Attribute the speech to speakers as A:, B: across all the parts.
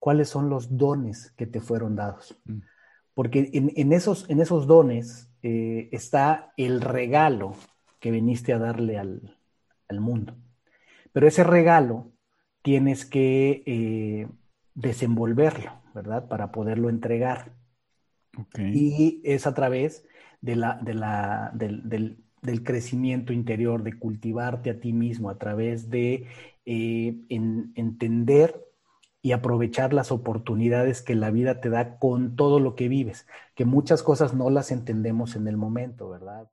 A: cuáles son los dones que te fueron dados. Mm. Porque en, esos, en esos dones eh, está el regalo que viniste a darle al, mundo. Pero ese regalo tienes que eh, desenvolverlo, ¿verdad? Para poderlo entregar. Y es a través de la, de la, del, del, crecimiento interior, de cultivarte a ti mismo, a través de eh, entender y aprovechar las oportunidades que la vida te da con todo lo que vives, que muchas cosas no las entendemos en el momento, ¿verdad?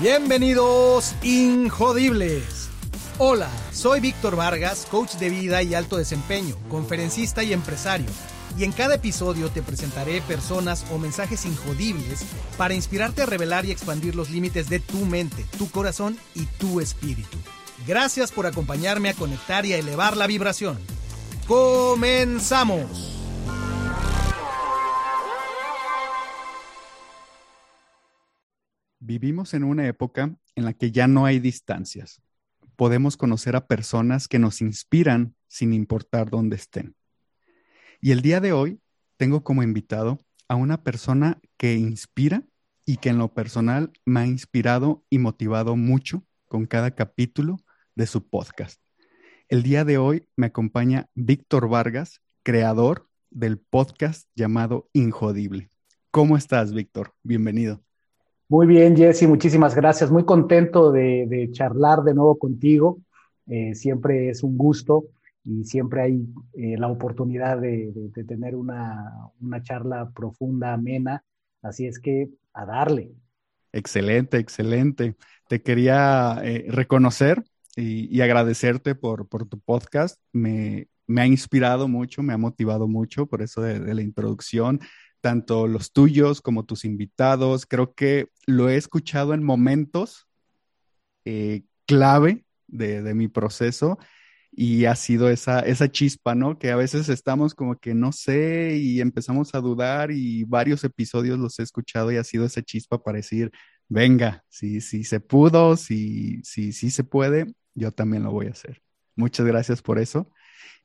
B: Bienvenidos, Injodibles. Hola, soy Víctor Vargas, coach de vida y alto desempeño, conferencista y empresario y en cada episodio te presentaré personas o mensajes injodibles para inspirarte a revelar y expandir los límites de tu mente, tu corazón y tu espíritu. Gracias por acompañarme a conectar y a elevar la vibración. ¡Comenzamos!
C: Vivimos en una época en la que ya no hay distancias. Podemos conocer a personas que nos inspiran sin importar dónde estén. Y el día de hoy tengo como invitado a una persona que inspira y que en lo personal me ha inspirado y motivado mucho con cada capítulo de su podcast. El día de hoy me acompaña Víctor Vargas, creador del podcast llamado Injodible. ¿Cómo estás, Víctor? Bienvenido.
A: Muy bien, Jesse, muchísimas gracias. Muy contento de, charlar de nuevo contigo. Eh, siempre es un gusto y siempre hay eh, la oportunidad de, tener una, charla profunda, amena. Así es que a darle.
C: Excelente, excelente. Te quería eh, reconocer y, agradecerte por, tu podcast. Me, ha inspirado mucho, me ha motivado mucho por eso de, la introducción, tanto los tuyos como tus invitados. Creo que lo he escuchado en momentos eh, clave de, de mi proceso y ha sido esa, esa chispa, ¿no? Que a veces estamos como que no sé y empezamos a dudar y varios episodios los he escuchado y ha sido esa chispa para decir, venga, si, si se pudo, si, si, si se puede, yo también lo voy a hacer. Muchas gracias por eso.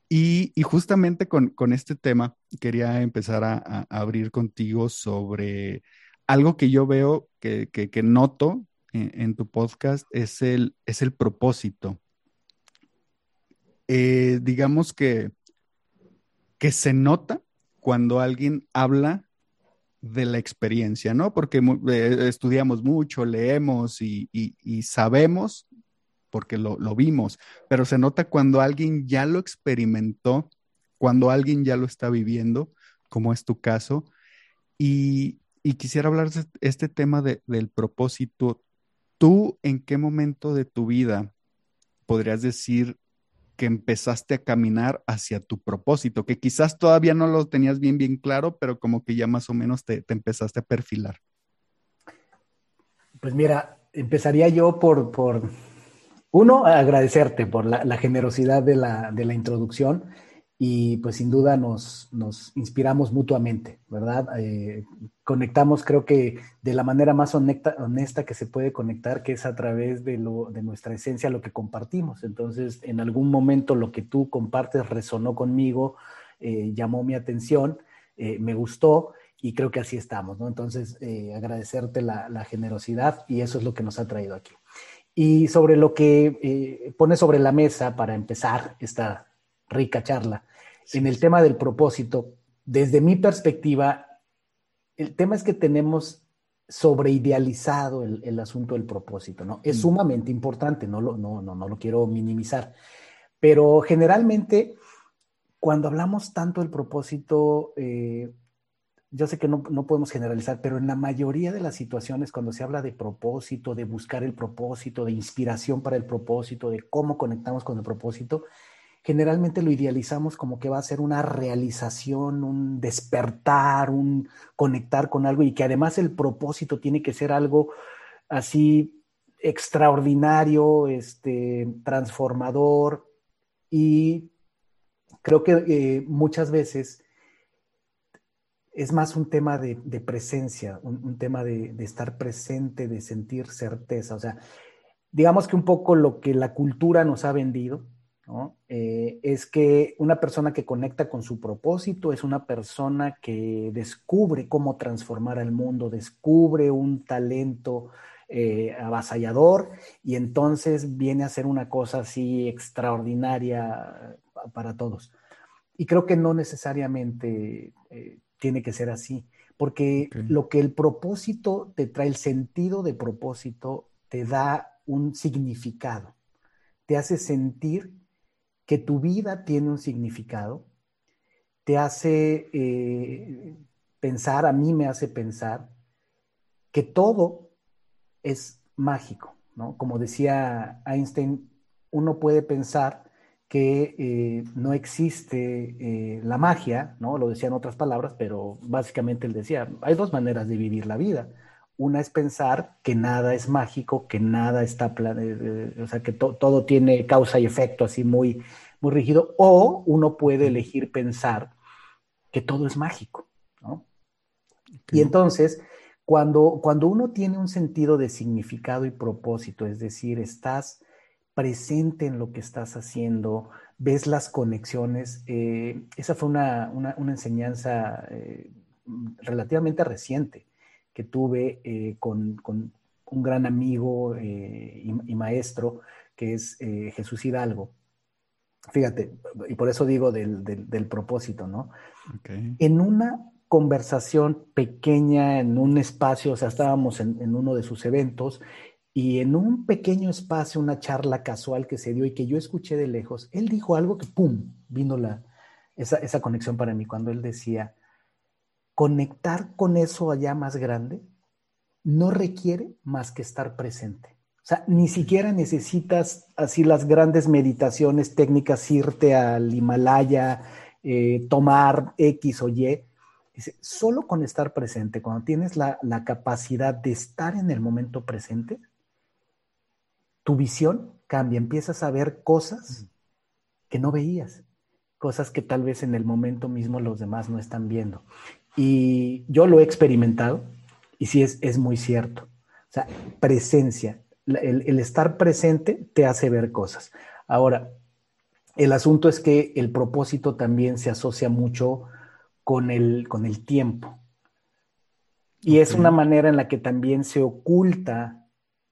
C: Y, justamente con, este tema quería empezar a, abrir contigo sobre algo que yo veo, que, que, noto en, en, tu podcast, es el, es el propósito eh, digamos que, que se nota cuando alguien habla de la experiencia, ¿no? Porque eh, estudiamos mucho, leemos y, sabemos porque lo, vimos, pero se nota cuando alguien ya lo experimentó, cuando alguien ya lo está viviendo, como es tu caso. Y, quisiera hablar de este tema del propósito. ¿Tú en qué momento de tu vida podrías decir que empezaste a caminar hacia tu propósito, que quizás todavía no lo tenías bien, bien claro, pero como que ya más o menos te, empezaste a perfilar?
A: Pues mira, empezaría yo por, por uno, agradecerte por la, generosidad de la, de la introducción y pues sin duda nos, nos inspiramos mutuamente, ¿verdad? Eh, conectamos creo que de la manera más honesta, honesta, que se puede conectar, que es a través de, lo, de nuestra esencia, lo que compartimos. Entonces, en algún momento lo que tú compartes resonó conmigo, eh, llamó mi atención, eh, me gustó y creo que así estamos, ¿no? Entonces, agradecerte la, la, generosidad y eso es lo que nos ha traído aquí. Y sobre lo que pone sobre la mesa para empezar esta rica charla, en el tema del propósito, desde mi perspectiva, el tema es que tenemos sobreidealizado el, el asunto del propósito, ¿no? Es mm. sumamente importante, no lo, no, no, no lo quiero minimizar, pero generalmente cuando hablamos tanto del propósito, eh, yo sé que no, no, podemos generalizar, pero en la mayoría de las situaciones, cuando se habla de propósito, de buscar el propósito, de inspiración para el propósito, de cómo conectamos con el propósito, generalmente lo idealizamos como que va a ser una realización, un despertar, un conectar con algo y que además el propósito tiene que ser algo así extraordinario, este, transformador y creo que eh, muchas veces es más un tema de, presencia, un, tema de, de, estar presente, de sentir certeza. O sea, digamos que un poco lo que la cultura nos ha vendido, ¿no? Eh, es que una persona que conecta con su propósito es una persona que descubre cómo transformar al mundo, descubre un talento eh, avasallador y entonces viene a ser una cosa así extraordinaria para todos. Y creo que no necesariamente eh, tiene que ser así, porque lo que el propósito te trae, el sentido de propósito, te da un significado, te hace sentir que tu vida tiene un significado, te hace eh, pensar, a mí me hace pensar, que todo es mágico, ¿no? Como decía Einstein, uno puede pensar que eh, no existe eh, la magia, ¿no? Lo decía en otras palabras, pero básicamente él decía, hay dos maneras de vivir la vida. Una es pensar que nada es mágico, que nada está, eh, o sea, que todo tiene causa y efecto así muy, muy rígido, o uno puede elegir pensar que todo es mágico, ¿no? Y entonces, cuando, cuando uno tiene un sentido de significado y propósito, es decir, estás presente en lo que estás haciendo, ves las conexiones. Eh, esa fue una, enseñanza eh, relativamente reciente que tuve eh, con, un gran amigo y, maestro que es Jesús Hidalgo. Fíjate, y por eso digo del, propósito, ¿no? En una conversación pequeña, en un espacio, o sea, estábamos en uno de sus eventos y en un pequeño espacio, una charla casual que se dio y que yo escuché de lejos, él dijo algo que, ¡pum!, vino la, esa, esa conexión para mí cuando él decía, conectar con eso allá más grande no requiere más que estar presente. O sea, ni siquiera necesitas así las grandes meditaciones técnicas, irte al Himalaya, eh, tomar X o Y. Dice, solo con estar presente, cuando tienes la, la capacidad de estar en el momento presente, tu visión cambia, empiezas a ver cosas que no veías, cosas que tal vez en el momento mismo los demás no están viendo. Y yo lo he experimentado y sí es, es muy cierto. O sea, presencia, el, estar presente te hace ver cosas. Ahora, el asunto es que el propósito también se asocia mucho con el, con el tiempo. Y es una manera en la que también se oculta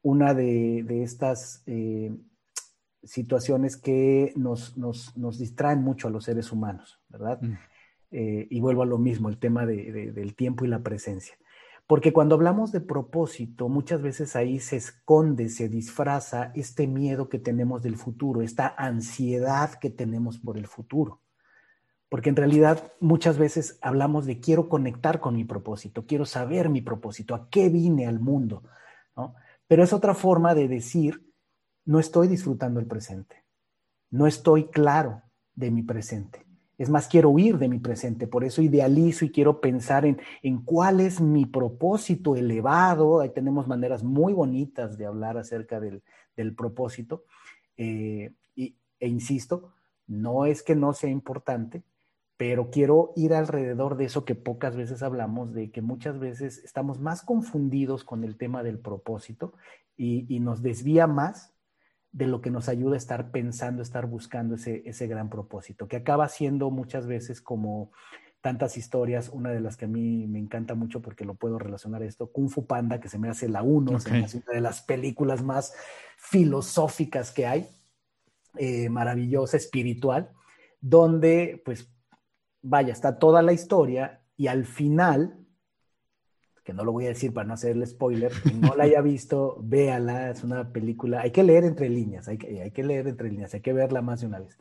A: una de, estas eh, situaciones que nos, distraen mucho a los seres humanos, ¿verdad? Mm. Eh, y vuelvo a lo mismo, el tema del tiempo y la presencia. Porque cuando hablamos de propósito, muchas veces ahí se esconde, se disfraza este miedo que tenemos del futuro, esta ansiedad que tenemos por el futuro. Porque en realidad muchas veces hablamos de quiero conectar con mi propósito, quiero saber mi propósito, a qué vine al mundo, ¿no? Pero es otra forma de decir, no estoy disfrutando el presente, no estoy claro de mi presente. Es más, quiero huir de mi presente, por eso idealizo y quiero pensar en, cuál es mi propósito elevado. Ahí tenemos maneras muy bonitas de hablar acerca del, propósito. Eh, e insisto, no es que no sea importante, pero quiero ir alrededor de eso que pocas veces hablamos, de que muchas veces estamos más confundidos con el tema del propósito y, nos desvía más de lo que nos ayuda a estar pensando, estar buscando ese, ese gran propósito, que acaba siendo muchas veces como tantas historias, una de las que a mí me encanta mucho porque lo puedo relacionar a esto, Kung Fu Panda, que se me hace la uno, se me hace una de las películas más filosóficas que hay, eh, maravillosa, espiritual, donde pues vaya, está toda la historia y al final, que no lo voy a decir para no hacerle spoiler, no la haya visto, véala, es una película, hay que leer entre líneas, hay que, hay que leer entre líneas, hay que verla más de una vez.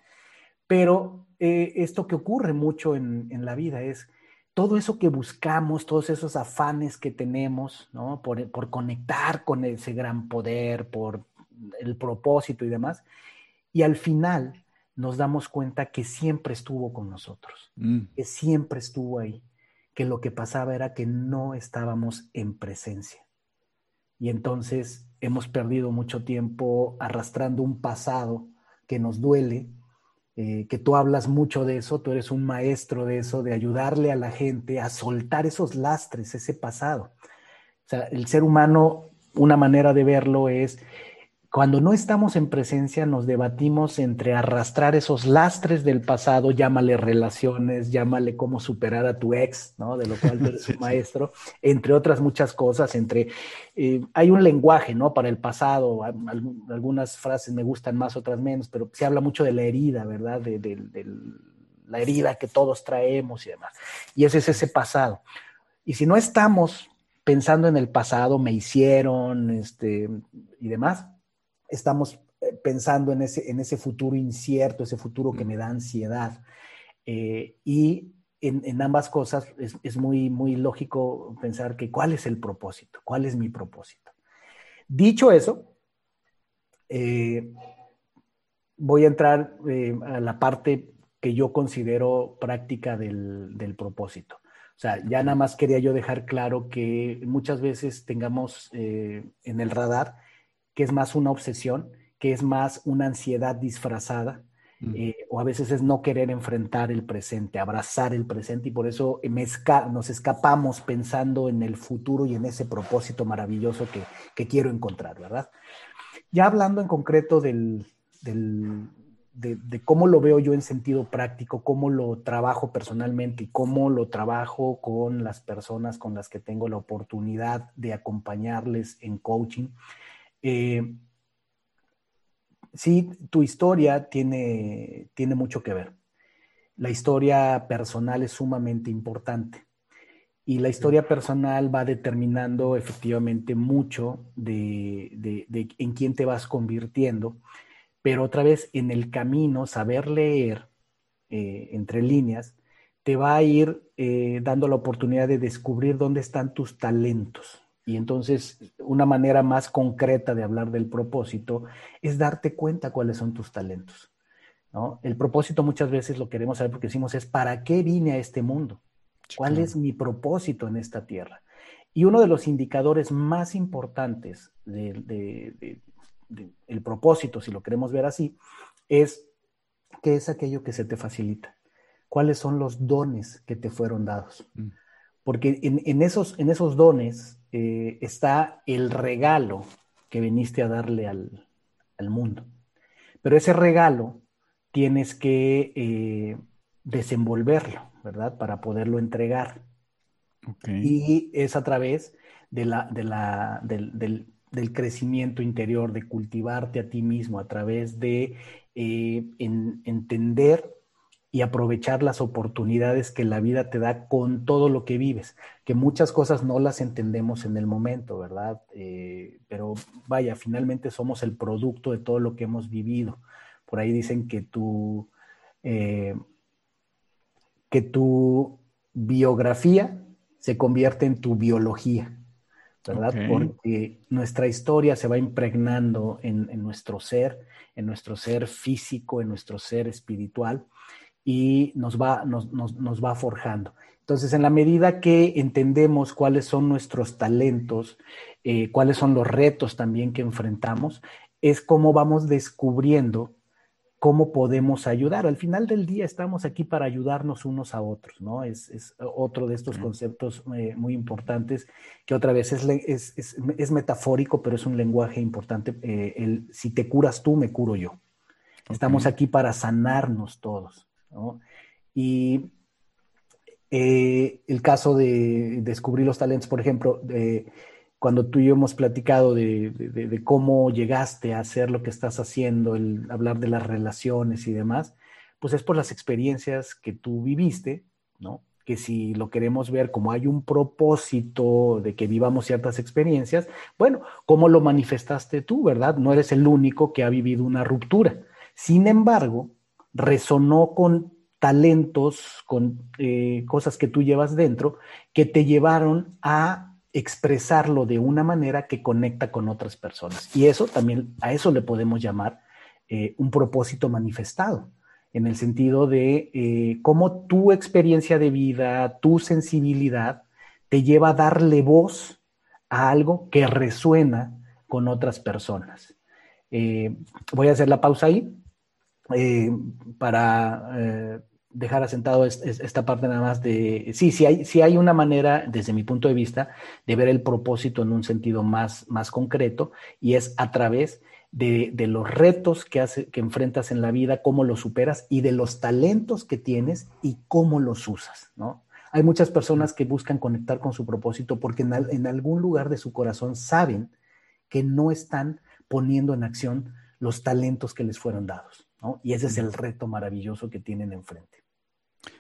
A: Pero eh, esto que ocurre mucho en, la vida es todo eso que buscamos, todos esos afanes que tenemos, ¿no? Por, por conectar con ese gran poder, por el propósito y demás. Y al final nos damos cuenta que siempre estuvo con nosotros, mm. que siempre estuvo ahí, que lo que pasaba era que no estábamos en presencia. Y entonces hemos perdido mucho tiempo arrastrando un pasado que nos duele, eh, que tú hablas mucho de eso, tú eres un maestro de eso, de ayudarle a la gente a soltar esos lastres, ese pasado. O sea, el ser humano, una manera de verlo es cuando no estamos en presencia nos debatimos entre arrastrar esos lastres del pasado, llámale relaciones, llámale cómo superar a tu ex, ¿no? De lo cual tú eres un maestro, entre otras muchas cosas, entre, eh, hay un lenguaje, ¿no? Para el pasado, algunas frases me gustan más, otras menos, pero se habla mucho de la herida, ¿verdad? De, de la herida que todos traemos y demás. Y ese es ese pasado. Y si no estamos pensando en el pasado, me hicieron, este, y demás, estamos eh, pensando en ese, en ese futuro incierto, ese futuro que me da ansiedad. Eh, y en, ambas cosas es, muy, muy lógico pensar que cuál es el propósito, cuál es mi propósito. Dicho eso, eh, voy a entrar a la parte que yo considero práctica del, del, propósito. O sea, ya nada más quería yo dejar claro que muchas veces tengamos en el radar que es más una obsesión, que es más una ansiedad disfrazada, mm. eh, o a veces es no querer enfrentar el presente, abrazar el presente, y por eso nos escapamos pensando en el futuro y en ese propósito maravilloso que, quiero encontrar, ¿verdad? Ya hablando en concreto del, de, de, cómo lo veo yo en sentido práctico, cómo lo trabajo personalmente y cómo lo trabajo con las personas con las que tengo la oportunidad de acompañarles en coaching. Eh, sí, tu historia tiene, tiene mucho que ver. La historia personal es sumamente importante y la historia personal va determinando efectivamente mucho de, en quién te vas convirtiendo, pero otra vez en el camino, saber leer eh, entre líneas te va a ir eh, dando la oportunidad de descubrir dónde están tus talentos, y entonces, una manera más concreta de hablar del propósito es darte cuenta cuáles son tus talentos. ¿no? El propósito muchas veces lo queremos saber porque decimos es ¿para qué vine a este mundo? ¿Cuál es mi propósito en esta tierra? Y uno de los indicadores más importantes del de, propósito, si lo queremos ver así, es qué es aquello que se te facilita. ¿Cuáles son los dones que te fueron dados? Mm. Porque en, esos, en esos dones eh, está el regalo que viniste a darle al, mundo. Pero ese regalo tienes que eh, desenvolverlo, ¿verdad? Para poderlo entregar. Y es a través de la, de la, del, crecimiento interior, de cultivarte a ti mismo, a través de eh, entender y aprovechar las oportunidades que la vida te da con todo lo que vives, que muchas cosas no las entendemos en el momento, ¿verdad? Eh, pero vaya, finalmente somos el producto de todo lo que hemos vivido. Por ahí dicen que tu, eh, que tu biografía se convierte en tu biología, ¿verdad? Porque nuestra historia se va impregnando en, en nuestro ser, en nuestro ser físico, en nuestro ser espiritual y nos va, nos, nos, va forjando. Entonces, en la medida que entendemos cuáles son nuestros talentos, eh, cuáles son los retos también que enfrentamos, es cómo vamos descubriendo cómo podemos ayudar. Al final del día estamos aquí para ayudarnos unos a otros, ¿no? Es, es otro de estos conceptos eh, muy importantes que otra vez es, es, es, metafórico, pero es un lenguaje importante. Eh, el, si te curas tú, me curo yo. Estamos aquí para sanarnos todos. Y eh, el caso de descubrir los talentos, por ejemplo, cuando tú y yo hemos platicado de, cómo llegaste a hacer lo que estás haciendo, el hablar de las relaciones y demás, pues es por las experiencias que tú viviste, ¿no? Que si lo queremos ver como hay un propósito de que vivamos ciertas experiencias, bueno, ¿cómo lo manifestaste tú, verdad? No eres el único que ha vivido una ruptura. Sin embargo, resonó con talentos, con eh, cosas que tú llevas dentro, que te llevaron a expresarlo de una manera que conecta con otras personas. Y eso también, a eso le podemos llamar eh, un propósito manifestado, en el sentido de eh, cómo tu experiencia de vida, tu sensibilidad, te lleva a darle voz a algo que resuena con otras personas. voy a hacer la pausa ahí eh, para eh, dejar asentado esta parte nada más de, sí, sí hay, hay una manera, desde mi punto de vista, de ver el propósito en un sentido más, más concreto y es a través de, los retos que, hace, que enfrentas en la vida, cómo los superas y de los talentos que tienes y cómo los usas, ¿no? Hay muchas personas que buscan conectar con su propósito porque en, algún lugar de su corazón saben que no están poniendo en acción los talentos que les fueron dados, ¿no? Y ese es el reto maravilloso que tienen enfrente.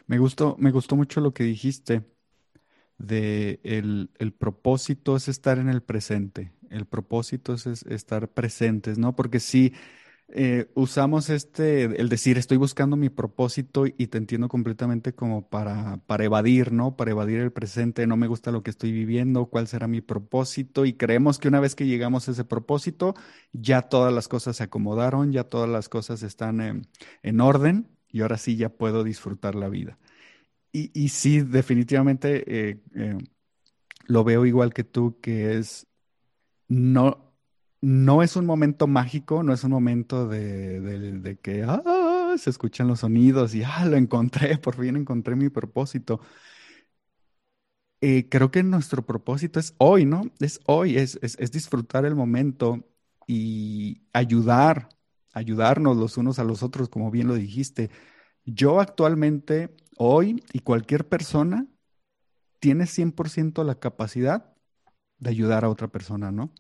C: Me gustó, me gustó mucho lo que dijiste de el, el propósito es estar en el presente el propósito es, estar presentes, ¿no? Porque si eh, usamos este, el decir estoy buscando mi propósito y te entiendo completamente como para, para evadir, ¿no? Para evadir el presente, no me gusta lo que estoy viviendo, cuál será mi propósito y creemos que una vez que llegamos a ese propósito, ya todas las cosas se acomodaron, ya todas las cosas están en orden y ahora sí ya puedo disfrutar la vida. Y, y sí, definitivamente eh, eh, lo veo igual que tú, que es no, no es un momento mágico, no es un momento de, que ah, se escuchan los sonidos y ah, lo encontré, por fin encontré mi propósito. Eh, creo que nuestro propósito es hoy, ¿no? Es hoy, es, es, disfrutar el momento y ayudar, ayudarnos los unos a los otros, como bien lo dijiste. Yo actualmente, hoy y cualquier persona, tiene 100% la capacidad de ayudar a otra persona, ¿no?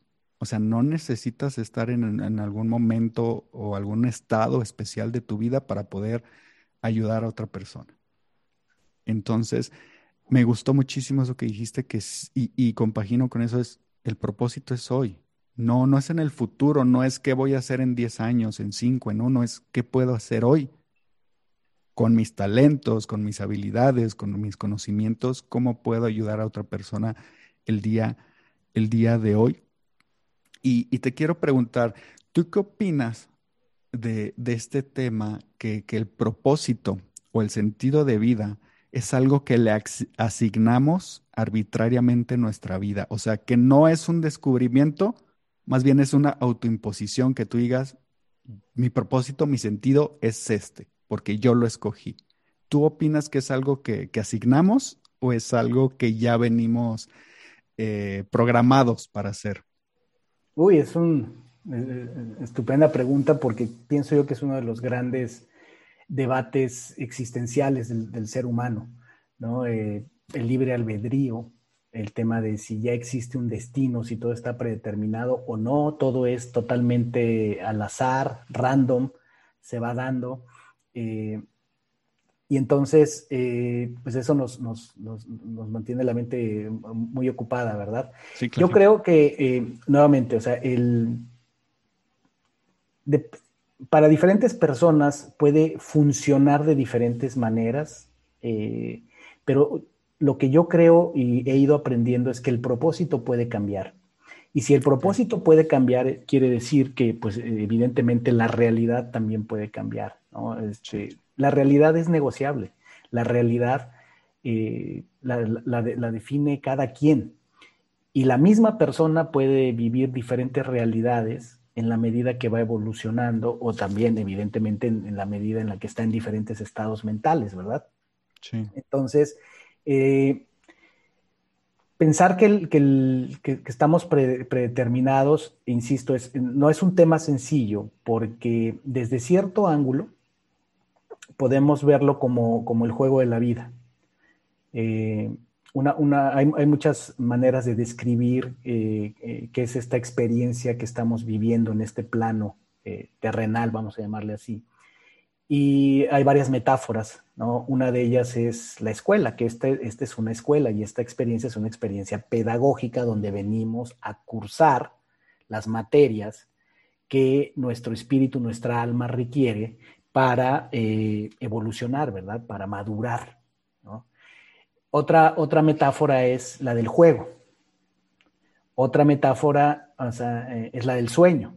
C: O sea, no necesitas estar en, algún momento o algún estado especial de tu vida para poder ayudar a otra persona. Entonces, me gustó muchísimo eso que dijiste que y, y compagino con eso es el propósito es hoy. No, no es en el futuro, no es qué voy a hacer en 10 años, en 5, en 1, es qué puedo hacer hoy con mis talentos, con mis habilidades, con mis conocimientos, cómo puedo ayudar a otra persona el día el día de hoy. Y, te quiero preguntar, ¿tú qué opinas de, este tema que, el propósito o el sentido de vida es algo que le asignamos arbitrariamente en nuestra vida? O sea, que no es un descubrimiento, más bien es una autoimposición que tú digas, mi propósito, mi sentido es este, porque yo lo escogí. ¿Tú opinas que es algo que, que asignamos o es algo que ya venimos eh, programados para hacer?
A: Uy, es una eh, eh, estupenda pregunta porque pienso yo que es uno de los grandes debates existenciales del, ser humano, ¿no? el libre albedrío, el tema de si ya existe un destino, si todo está predeterminado o no, todo es totalmente al azar, random, se va dando. Y entonces, eh, pues eso nos, mantiene la mente muy ocupada, ¿verdad? Sí, claro. Yo creo que, eh, nuevamente, o sea, el, para diferentes personas puede funcionar de diferentes maneras, eh, pero lo que yo creo y he ido aprendiendo es que el propósito puede cambiar. Y si el propósito puede cambiar, quiere decir que, pues, evidentemente la realidad también puede cambiar, ¿no? Este, la realidad es negociable. La realidad eh, la, define cada quien. Y la misma persona puede vivir diferentes realidades en la medida que va evolucionando o también, evidentemente, en, la medida en la que está en diferentes estados mentales, ¿verdad? Sí. Entonces, eh, pensar que, que, estamos predeterminados, insisto, es, no es un tema sencillo porque desde cierto ángulo, podemos verlo como, el juego de la vida. Eh, una, hay, muchas maneras de describir eh, eh, qué es esta experiencia que estamos viviendo en este plano terrenal, vamos a llamarle así. Y hay varias metáforas, ¿no? Una de ellas es la escuela, que esta este es una escuela y esta experiencia es una experiencia pedagógica donde venimos a cursar las materias que nuestro espíritu, nuestra alma requiere para eh, evolucionar, ¿verdad? Para madurar. Otra, otra metáfora es la del juego. Otra metáfora eh, es la del sueño,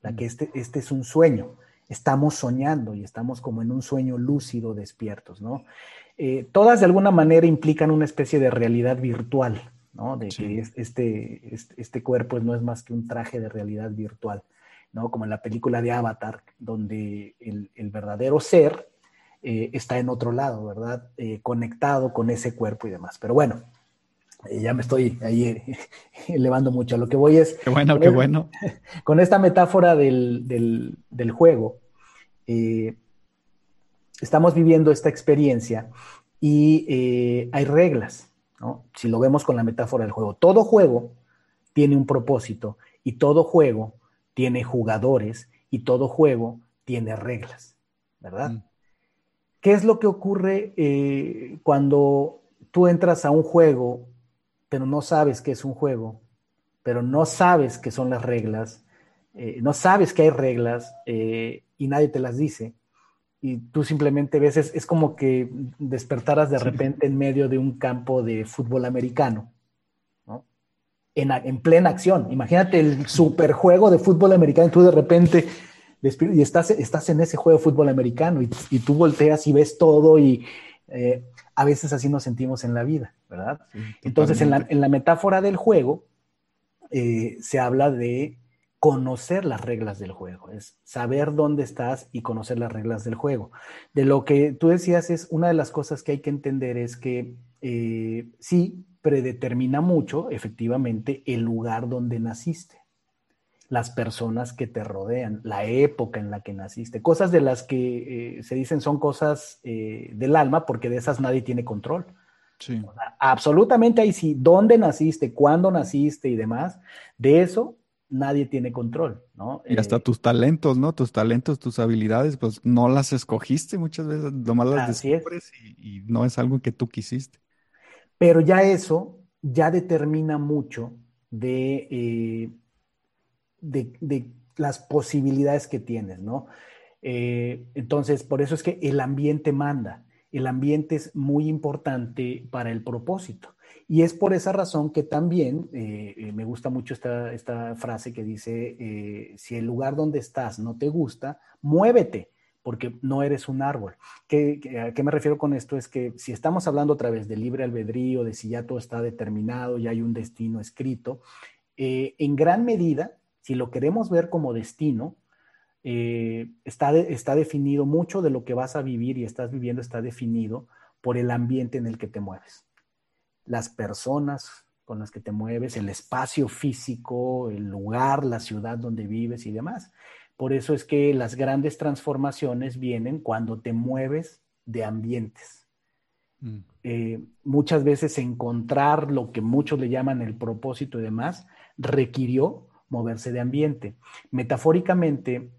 A: la que este, este es un sueño. Estamos soñando y estamos como en un sueño lúcido, despiertos, ¿no? Eh, todas de alguna manera implican una especie de realidad virtual, ¿no? De que este, este, este, cuerpo no es más que un traje de realidad virtual. ¿No? Como en la película de Avatar, donde el, verdadero ser eh, está en otro lado, ¿verdad? Eh, conectado con ese cuerpo y demás. Pero bueno, eh, ya me estoy ahí elevando mucho. Lo que voy es...
C: Qué bueno, qué bueno.
A: Con esta metáfora del, juego, eh, estamos viviendo esta experiencia y hay reglas, ¿no? Si lo vemos con la metáfora del juego. Todo juego tiene un propósito y todo juego tiene jugadores y todo juego tiene reglas, ¿verdad? Mm. ¿Qué es lo que ocurre eh, cuando tú entras a un juego, pero no sabes qué es un juego, pero no sabes qué son las reglas, eh, no sabes que hay reglas y nadie te las dice? y tú simplemente ves, es, como que despertaras de repente en medio de un campo de fútbol americano, ¿no? En, plena acción. Imagínate el superjuego de fútbol americano y tú de repente y estás, estás en ese juego de fútbol americano y, tú volteas y ves todo y eh, a veces así nos sentimos en la vida, ¿verdad? Entonces, en la, metáfora del juego eh, se habla de conocer las reglas del juego, es saber dónde estás y conocer las reglas del juego. De lo que tú decías es una de las cosas que hay que entender es que eh, sí predetermina mucho efectivamente el lugar donde naciste, las personas que te rodean, la época en la que naciste, cosas de las que eh, se dicen son cosas eh, del alma porque de esas nadie tiene control. Sí. absolutamente ahí sí, dónde naciste, cuándo naciste y demás, de eso nadie tiene control, ¿no?
C: Y hasta eh, tus talentos, ¿no? Tus talentos, tus habilidades, pues no las escogiste muchas veces, nomás las descubres y, no es algo que tú quisiste.
A: Pero ya eso ya determina mucho de, eh, de, las posibilidades que tienes, ¿no? Eh, entonces, por eso es que el ambiente manda. El ambiente es muy importante para el propósito. Y es por esa razón que también eh, me gusta mucho esta, frase que dice, si el lugar donde estás no te gusta, muévete, porque no eres un árbol. ¿Qué, a qué me refiero con esto? Es que si estamos hablando otra vez de libre albedrío, de si ya todo está determinado, ya hay un destino escrito, en gran medida, si lo queremos ver como destino, está, está definido mucho de lo que vas a vivir y estás viviendo, está definido por el ambiente en el que te mueves las personas con las que te mueves, el espacio físico, el lugar, la ciudad donde vives y demás. Por eso es que las grandes transformaciones vienen cuando te mueves de ambientes. Mm. Eh, muchas veces encontrar lo que muchos le llaman el propósito y demás requirió moverse de ambiente. Metafóricamente,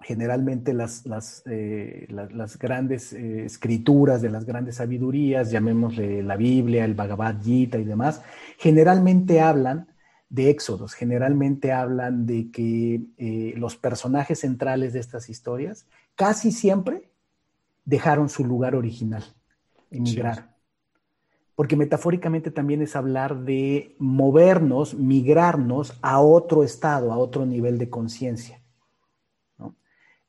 A: generalmente las, las, eh, las, grandes eh, escrituras de las grandes sabidurías, llamémosle la Biblia, el Bhagavad Gita y demás, generalmente hablan de éxodos, generalmente hablan de que eh, los personajes centrales de estas historias casi siempre dejaron su lugar original, emigraron. Porque metafóricamente también es hablar de movernos, migrarnos a otro estado, a otro nivel de conciencia.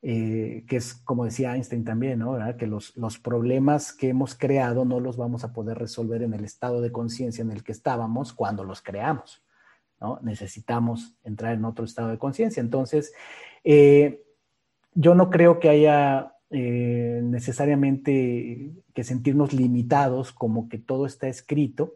A: Eh, que es como decía Einstein también, ¿no? que los, los, problemas que hemos creado no los vamos a poder resolver en el estado de conciencia en el que estábamos cuando los creamos. ¿No? Necesitamos entrar en otro estado de conciencia. Entonces, eh, yo no creo que haya eh, necesariamente que sentirnos limitados como que todo está escrito,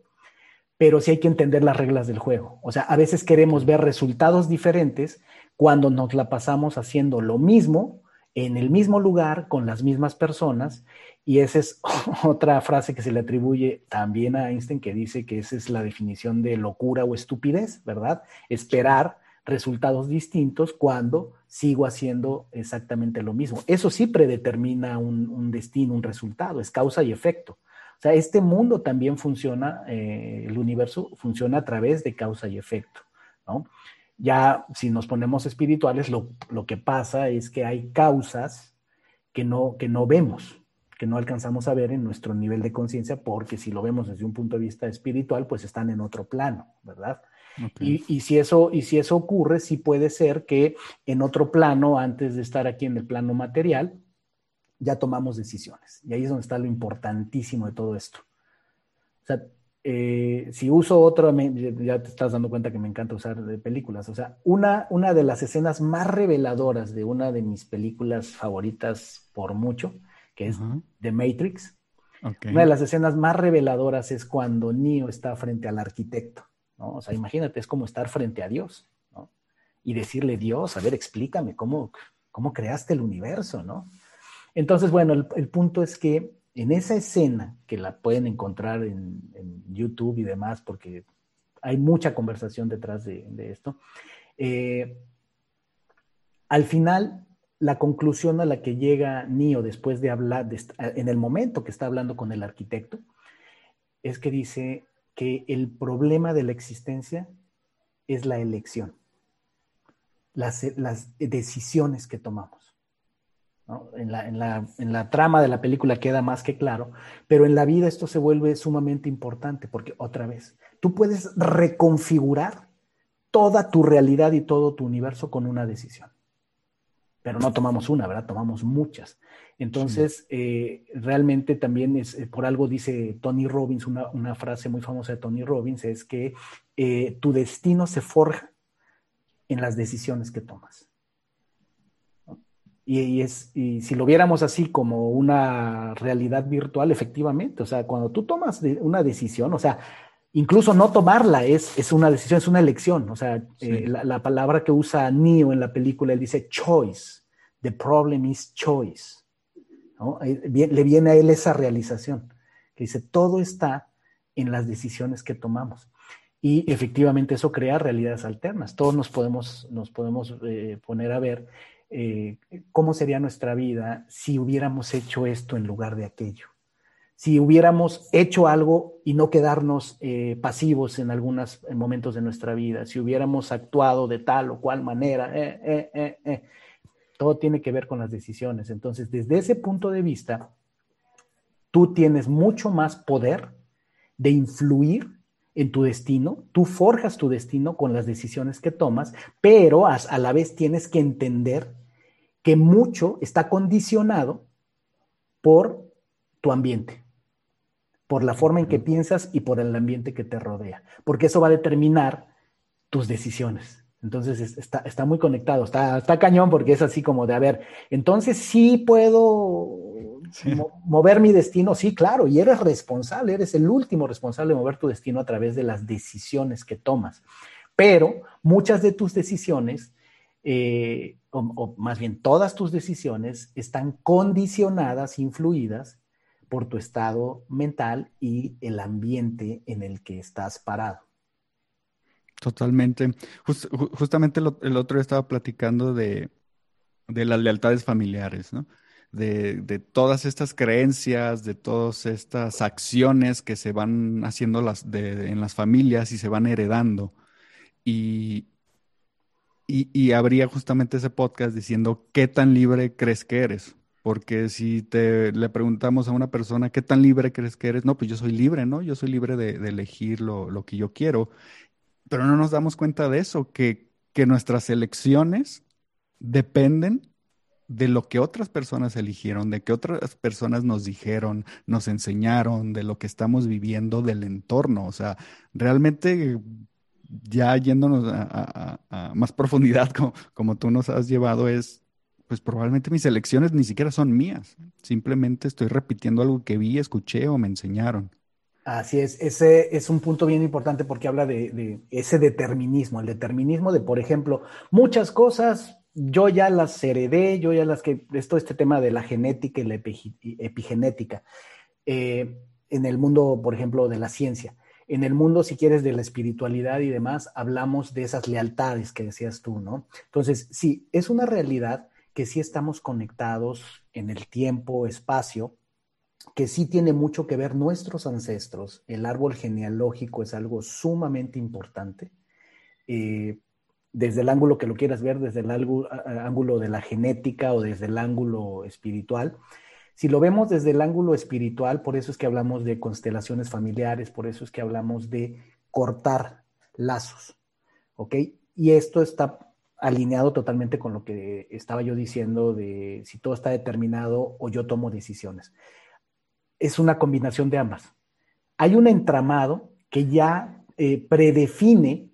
A: pero sí hay que entender las reglas del juego. O sea, a veces queremos ver resultados diferentes cuando nos la pasamos haciendo lo mismo en el mismo lugar con las mismas personas. Y esa es otra frase que se le atribuye también a Einstein, que dice que esa es la definición de locura o estupidez, ¿verdad? Esperar resultados distintos cuando sigo haciendo exactamente lo mismo. Eso sí predetermina un, destino, un resultado, es causa y efecto. O sea, este mundo también funciona, eh, el universo funciona a través de causa y efecto, ¿no? Ya si nos ponemos espirituales, lo, que pasa es que hay causas que no, que no vemos, que no alcanzamos a ver en nuestro nivel de conciencia, porque si lo vemos desde un punto de vista espiritual, pues están en otro plano, ¿verdad? Y, si eso, y si eso ocurre, sí puede ser que en otro plano, antes de estar aquí en el plano material, ya tomamos decisiones. Y ahí es donde está lo importantísimo de todo esto. O sea, eh, si uso otro, ya te estás dando cuenta que me encanta usar de películas. O sea, una, una de las escenas más reveladoras de una de mis películas favoritas por mucho, que es The Matrix, Una de las escenas más reveladoras es cuando Neo está frente al arquitecto, ¿no? O sea, imagínate, es como estar frente a Dios, ¿no? Y decirle, Dios, a ver, explícame cómo, cómo creaste el universo, ¿no? Entonces, bueno, el, punto es que en esa escena, que la pueden encontrar en, YouTube y demás, porque hay mucha conversación detrás de, esto, eh, al final la conclusión a la que llega Neo después de hablar, en el momento que está hablando con el arquitecto, es que dice que el problema de la existencia es la elección, las, decisiones que tomamos. En, la, en, la, trama de la película queda más que claro, pero en la vida esto se vuelve sumamente importante porque otra vez, tú puedes reconfigurar toda tu realidad y todo tu universo con una decisión pero no tomamos una, ¿verdad? Tomamos muchas. Entonces, eh, realmente también es, eh, por algo dice Tony Robbins, una, frase muy famosa de Tony Robbins, es que eh, tu destino se forja en las decisiones que tomas. Y, es, y si lo viéramos así como una realidad virtual, efectivamente, o sea, cuando tú tomas una decisión, o sea, incluso no tomarla es, es una decisión, es una elección. O sea, eh, la, palabra que usa Neo en la película, él dice choice. The problem is choice. Le viene a él esa realización, que dice, todo está en las decisiones que tomamos. Y efectivamente eso crea realidades alternas. Todos nos podemos, nos podemos eh, poner a ver eh, cómo sería nuestra vida si hubiéramos hecho esto en lugar de aquello. Si hubiéramos hecho algo y no quedarnos eh, pasivos en algunos momentos de nuestra vida, si hubiéramos actuado de tal o cual manera, eh, todo tiene que ver con las decisiones. Entonces, desde ese punto de vista, tú tienes mucho más poder de influir en tu destino, tú forjas tu destino con las decisiones que tomas, pero a la vez tienes que entender que mucho está condicionado por tu ambiente por la forma en que piensas y por el ambiente que te rodea, porque eso va a determinar tus decisiones. Entonces está, está muy conectado, está, está cañón porque es así como de, a ver, entonces sí puedo mover mi destino, sí, claro, y eres responsable, eres el último responsable de mover tu destino a través de las decisiones que tomas. Pero muchas de tus decisiones, eh, o más bien todas tus decisiones, están condicionadas, influidas por tu estado mental y el ambiente en el que estás parado.
C: Totalmente. justamente el otro día estaba platicando de, las lealtades familiares, ¿no? De, todas estas creencias, de todas estas acciones que se van haciendo las en las familias y se van heredando. Y, y, habría justamente ese podcast diciendo, ¿qué tan libre crees que eres? Porque si te le preguntamos a una persona, ¿qué tan libre crees que eres? No, pues yo soy libre, ¿no? Yo soy libre de, elegir lo, que yo quiero. Pero no nos damos cuenta de eso, que, que nuestras elecciones dependen de lo que otras personas eligieron, de que otras personas nos dijeron, nos enseñaron, de lo que estamos viviendo, del entorno. O sea, realmente ya yéndonos a, más profundidad, como, como, tú nos has llevado, es pues probablemente mis elecciones ni siquiera son mías. Simplemente estoy repitiendo algo que vi, escuché o me enseñaron.
A: Así es, ese es un punto bien importante porque habla de, ese determinismo, el determinismo de, por ejemplo, muchas cosas yo ya las heredé, yo ya las que, esto, este tema de la genética y la epigenética, eh, en el mundo, por ejemplo, de la ciencia. En el mundo, si quieres, de la espiritualidad y demás, hablamos de esas lealtades que decías tú, ¿no? Entonces, sí, es una realidad que sí estamos conectados en el tiempo, espacio, que sí tiene mucho que ver nuestros ancestros. El árbol genealógico es algo sumamente importante. Eh, desde el ángulo que lo quieras ver, desde el ángulo de la genética o desde el ángulo espiritual. Si lo vemos desde el ángulo espiritual, por eso es que hablamos de constelaciones familiares, por eso es que hablamos de cortar lazos, ¿ok? Y esto está alineado totalmente con lo que estaba yo diciendo de si todo está determinado o yo tomo decisiones. Es una combinación de ambas. Hay un entramado que ya eh, predefine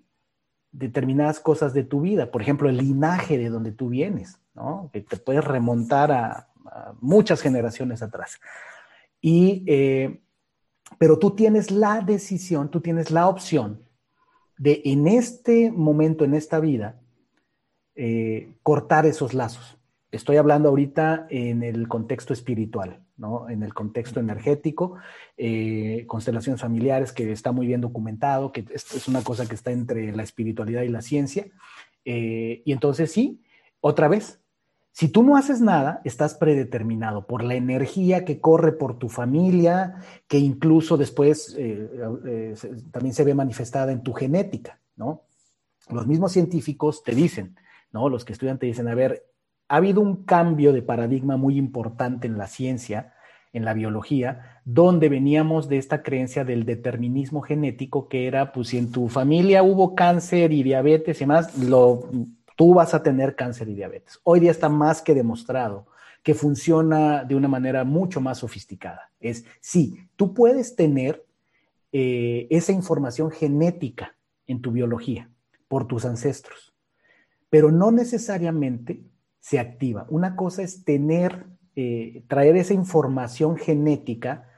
A: determinadas cosas de tu vida, por ejemplo, el linaje de donde tú vienes, ¿no? que te puedes remontar a, muchas generaciones atrás. Y, eh, pero tú tienes la decisión, tú tienes la opción de en este momento, en esta vida, eh, cortar esos lazos. Estoy hablando ahorita en el contexto espiritual, ¿no? en el contexto energético, eh, constelaciones familiares, que está muy bien documentado, que es, una cosa que está entre la espiritualidad y la ciencia. Y entonces sí, otra vez, si tú no haces nada, estás predeterminado por la energía que corre por tu familia, que incluso después también se ve manifestada en tu genética, ¿no? Los mismos científicos te dicen, ¿no? Los que estudian te dicen, a ver, ha habido un cambio de paradigma muy importante en la ciencia, en la biología, donde veníamos de esta creencia del determinismo genético, que era, pues si en tu familia hubo cáncer y diabetes y demás, lo, tú vas a tener cáncer y diabetes. Hoy día está más que demostrado que funciona de una manera mucho más sofisticada. Es, sí, tú puedes tener eh, esa información genética en tu biología por tus ancestros, pero no necesariamente se activa. Una cosa es tener, eh, traer esa información genética,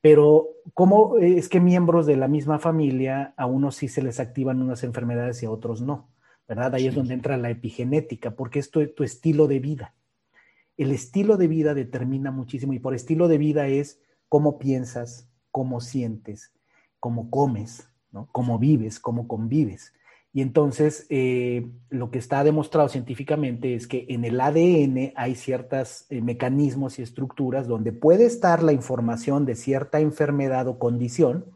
A: pero ¿cómo es que miembros de la misma familia a unos sí se les activan unas enfermedades y a otros no? ¿Verdad? Ahí es donde entra la epigenética, porque es tu, tu estilo de vida. El estilo de vida determina muchísimo y por estilo de vida es cómo piensas, cómo sientes, cómo comes, ¿no? cómo vives, cómo convives. Y entonces, eh, lo que está demostrado científicamente es que en el ADN hay ciertos eh, mecanismos y estructuras donde puede estar la información de cierta enfermedad o condición,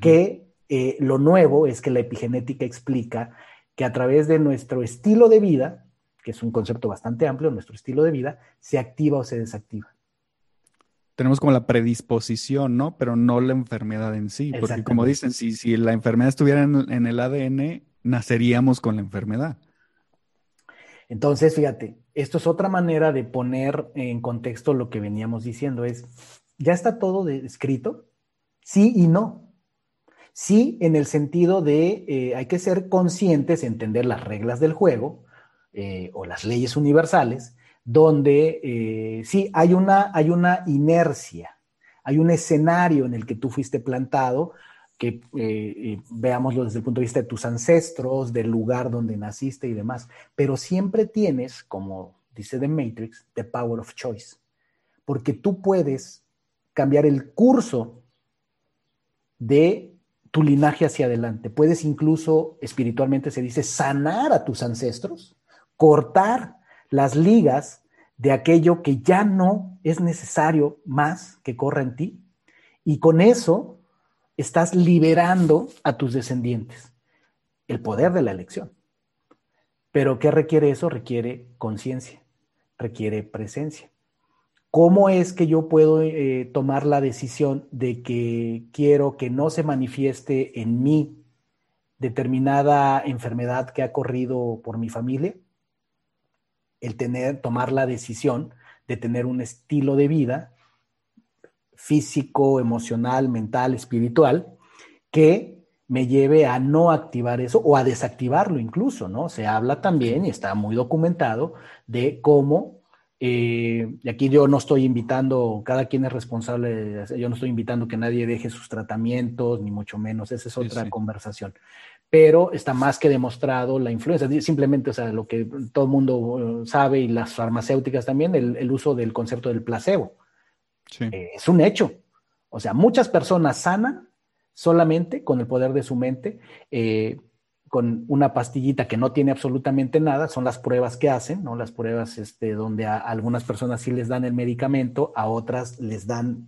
A: que eh, lo nuevo es que la epigenética explica que a través de nuestro estilo de vida, que es un concepto bastante amplio, nuestro estilo de vida, se activa o se desactiva
C: tenemos como la predisposición, ¿no? Pero no la enfermedad en sí. Porque como dicen, si, si la enfermedad estuviera en, el ADN, naceríamos con la enfermedad.
A: Entonces, fíjate, esto es otra manera de poner en contexto lo que veníamos diciendo, es, ya está todo escrito, sí y no. Sí, en el sentido de eh, hay que ser conscientes, entender las reglas del juego eh, o las leyes universales, donde eh, sí hay una, hay una inercia, hay un escenario en el que tú fuiste plantado, que veámoslo desde el punto de vista de tus ancestros, del lugar donde naciste y demás. Pero siempre tienes, como dice The Matrix, the power of choice, porque tú puedes cambiar el curso de tu linaje hacia adelante. Puedes incluso, espiritualmente se dice, sanar a tus ancestros, cortar las ligas de aquello que ya no es necesario más que corra en ti. Y con eso estás liberando a tus descendientes el poder de la elección. Pero ¿qué requiere eso? Requiere conciencia, requiere presencia. ¿Cómo es que yo puedo eh, tomar la decisión de que quiero que no se manifieste en mí determinada enfermedad que ha corrido por mi familia? El tener, tomar la decisión de tener un estilo de vida físico, emocional, mental, espiritual, que me lleve a no activar eso o a desactivarlo incluso, ¿no? Se habla también, y está muy documentado, de cómo, eh, y aquí yo no estoy invitando, cada quien es responsable, yo no estoy invitando que nadie deje sus tratamientos, ni mucho menos, esa es otra conversación. Pero está más que demostrado la influencia, simplemente, o sea, lo que todo el mundo eh, sabe y las farmacéuticas también, el uso del concepto del placebo eh, es un hecho. O sea, muchas personas sanan solamente con el poder de su mente, eh, con una pastillita que no tiene absolutamente nada, son las pruebas que hacen, ¿no? Las pruebas este, donde a algunas personas sí les dan el medicamento, a otras les dan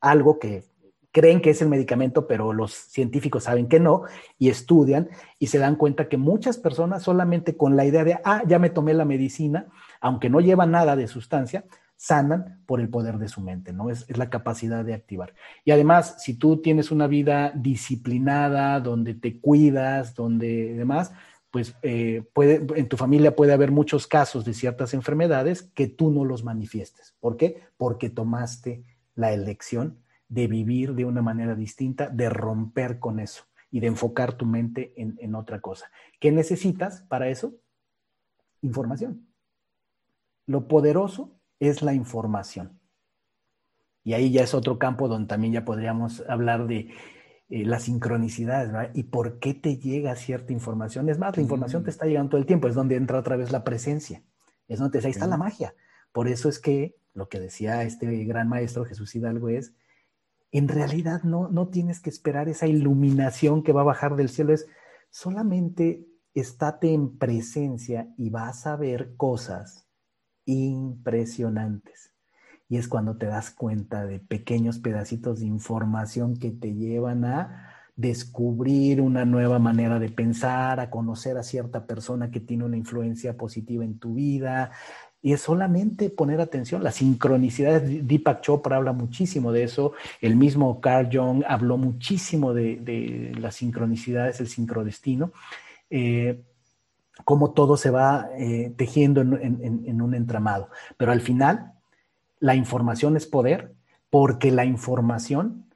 A: algo que creen que es el medicamento, pero los científicos saben que no, y estudian y se dan cuenta que muchas personas solamente con la idea de, ah, ya me tomé la medicina, aunque no lleva nada de sustancia, sanan por el poder de su mente, ¿no? Es, la capacidad de activar. Y además, si tú tienes una vida disciplinada, donde te cuidas, donde demás, pues eh, puede, en tu familia puede haber muchos casos de ciertas enfermedades que tú no los manifiestes. ¿Por qué? Porque tomaste la elección de vivir de una manera distinta, de romper con eso y de enfocar tu mente en, en otra cosa. ¿Qué necesitas para eso? Información. Lo poderoso es la información. Y ahí ya es otro campo donde también ya podríamos hablar de eh, las sincronicidades, ¿verdad? Y por qué te llega cierta información. Es más, la información te mm. está llegando todo el tiempo, es donde entra otra vez la presencia. Es donde ahí está la magia. Por eso es que lo que decía este gran maestro Jesús Hidalgo es, en realidad no, no tienes que esperar esa iluminación que va a bajar del cielo, es solamente estate en presencia y vas a ver cosas impresionantes. Y es cuando te das cuenta de pequeños pedacitos de información que te llevan a descubrir una nueva manera de pensar, a conocer a cierta persona que tiene una influencia positiva en tu vida. Y es solamente poner atención. La sincronicidad, Deepak Chopra habla muchísimo de eso. El mismo Carl Jung habló muchísimo de, las sincronicidades, el sincrodestino. Eh, cómo todo se va eh, tejiendo en, un entramado. Pero al final, la información es poder, porque la información,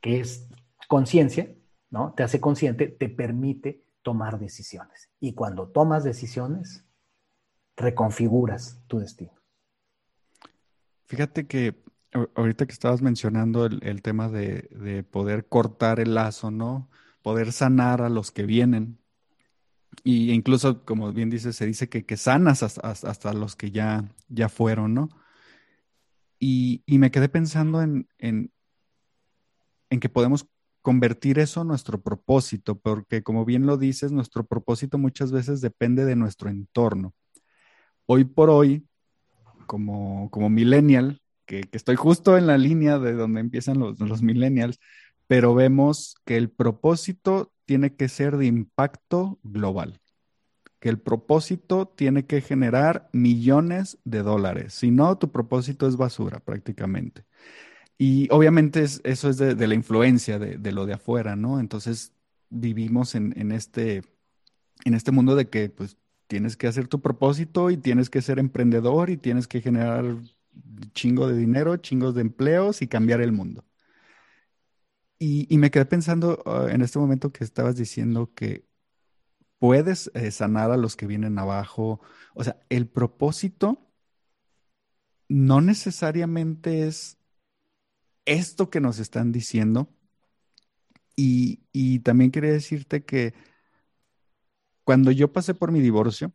A: que es conciencia, ¿no? Te hace consciente, te permite tomar decisiones. Y cuando tomas decisiones, reconfiguras tu destino.
C: Fíjate que ahorita que estabas mencionando el, tema de, poder cortar el lazo, ¿no? Poder sanar a los que vienen. Y incluso, como bien dices, se dice que, que sanas hasta, los que ya, ya fueron, ¿no? Y, me quedé pensando en, en, que podemos convertir eso en nuestro propósito, porque como bien lo dices, nuestro propósito muchas veces depende de nuestro entorno. Hoy por hoy, como, como millennial, que, estoy justo en la línea de donde empiezan los, los millennials, pero vemos que el propósito tiene que ser de impacto global que el propósito tiene que generar millones de dólares. Si no, tu propósito es basura prácticamente. Y obviamente eso es de, la influencia de, lo de afuera, ¿no? Entonces vivimos en, este, en este mundo de que pues tienes que hacer tu propósito y tienes que ser emprendedor y tienes que generar chingo de dinero, chingos de empleos y cambiar el mundo. Y, me quedé pensando ah, en este momento que estabas diciendo que puedes eh, sanar a los que vienen abajo. O sea, el propósito no necesariamente es esto que nos están diciendo. Y, y también quería decirte que cuando yo pasé por mi divorcio,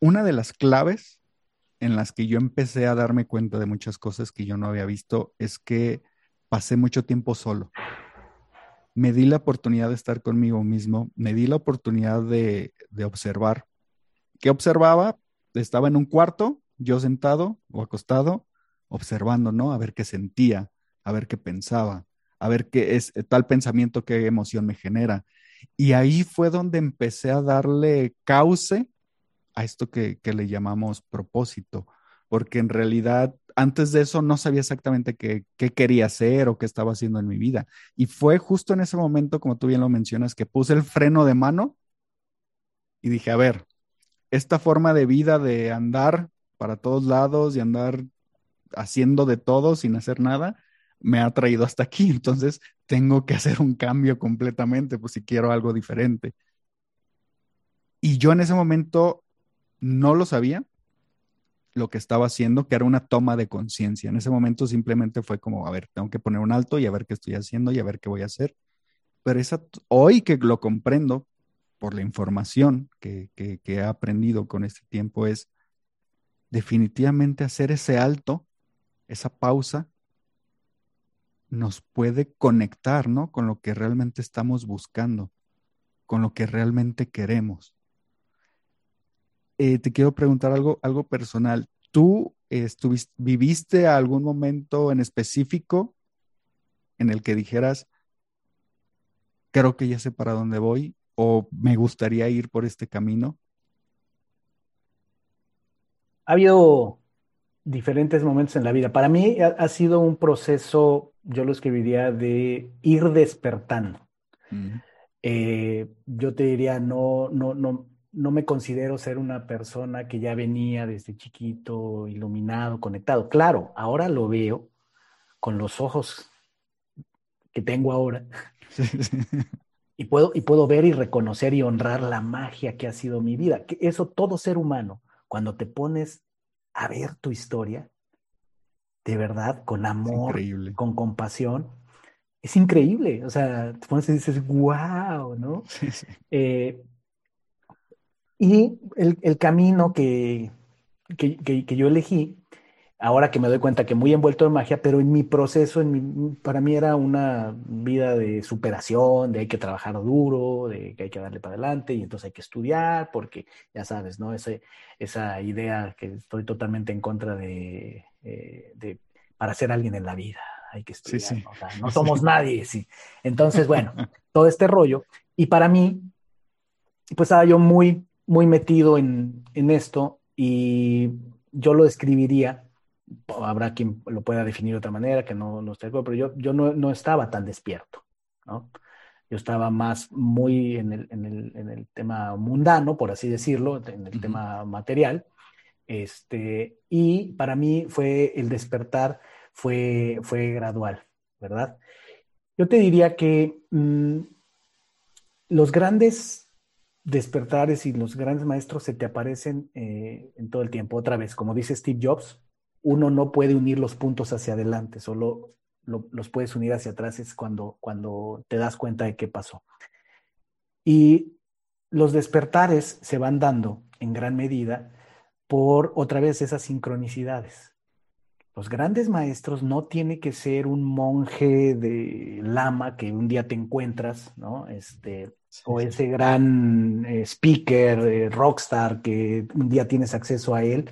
C: una de las claves en las que yo empecé a darme cuenta de muchas cosas que yo no había visto es que pasé mucho tiempo solo me di la oportunidad de estar conmigo mismo, me di la oportunidad de, observar. ¿Qué observaba? Estaba en un cuarto, yo sentado o acostado, observando, ¿no? A ver qué sentía, a ver qué pensaba, a ver qué es tal pensamiento, qué emoción me genera. Y ahí fue donde empecé a darle cauce a esto que, que le llamamos propósito, porque en realidad antes de eso no sabía exactamente qué, quería hacer o qué estaba haciendo en mi vida. Y fue justo en ese momento, como tú bien lo mencionas, que puse el freno de mano y dije, a ver, esta forma de vida de andar para todos lados y andar haciendo de todo sin hacer nada, me ha traído hasta aquí. Entonces tengo que hacer un cambio completamente, pues si quiero algo diferente. Y yo en ese momento no lo sabía, lo que estaba haciendo, que era una toma de conciencia. En ese momento simplemente fue como, a ver, tengo que poner un alto y a ver qué estoy haciendo y a ver qué voy a hacer. Pero esa, hoy que lo comprendo por la información que, que, he aprendido con este tiempo es definitivamente hacer ese alto, esa pausa, nos puede conectar, ¿no? Con lo que realmente estamos buscando, con lo que realmente queremos. Eh, te quiero preguntar algo, algo personal. ¿Tú estuviste, viviste algún momento en específico en el que dijeras, creo que ya sé para dónde voy o me gustaría ir por este camino?
A: Ha habido diferentes momentos en la vida. Para mí ha, sido un proceso, yo lo escribiría, de ir despertando. Eh, yo te diría, no, no, no, no me considero ser una persona que ya venía desde chiquito, iluminado, conectado. Claro, ahora lo veo con los ojos que tengo ahora. Y, puedo, y puedo ver y reconocer y honrar la magia que ha sido mi vida. Que eso todo ser humano, cuando te pones a ver tu historia, de verdad, con amor, con compasión, es increíble. O sea, te pones y dices, wow, ¿no? Sí, sí. Eh, y el, camino que, que, yo elegí, ahora que me doy cuenta que muy envuelto en magia, pero en mi proceso, en para mí era una vida de superación, de hay que trabajar duro, de que hay que darle para adelante y entonces hay que estudiar, porque ya sabes, ¿no? Ese, esa idea que estoy totalmente en contra de, eh, de para ser alguien en la vida, hay que estudiar, ¿no? O sea, no somos nadie, sí. Entonces, bueno, todo este rollo. Y para mí, pues estaba yo muy, muy metido en, en esto y yo lo describiría habrá quien lo pueda definir de otra manera, que no, no esté pero yo, yo no, no, estaba tan despierto, ¿no? Yo estaba más muy en el, en el, en el tema mundano, por así decirlo, en el tema material, este, y para mí fue el despertar, fue, fue gradual, ¿verdad? Yo te diría que mm, los grandes despertares y los grandes maestros se te aparecen eh, en todo el tiempo. Otra vez, como dice Steve Jobs, uno no puede unir los puntos hacia adelante, solo los puedes unir hacia atrás es cuando, cuando te das cuenta de qué pasó. Y los despertares se van dando en gran medida por otra vez esas sincronicidades. Los grandes maestros no tiene que ser un monje de lama que un día te encuentras, ¿no? Este, o ese gran eh, speaker, eh, rockstar que un día tienes acceso a él.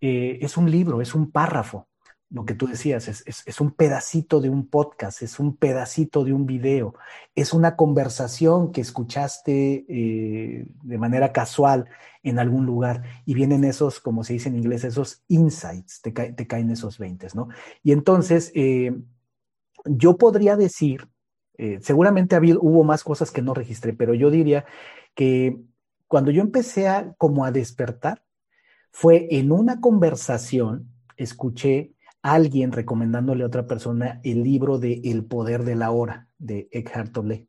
A: Eh, es un libro, es un párrafo. Lo que tú decías, es, un pedacito de un podcast, es un pedacito de un video, es una conversación que escuchaste de manera casual en algún lugar y vienen esos, como se dice en inglés, esos insights, te, caen esos 20, ¿no? Y entonces, yo podría decir, seguramente hubo más cosas que no registré, pero yo diría que cuando yo empecé a como a despertar, fue en una conversación, escuché a alguien recomendándole a otra persona el libro de El poder de la hora de Eckhart Tolle.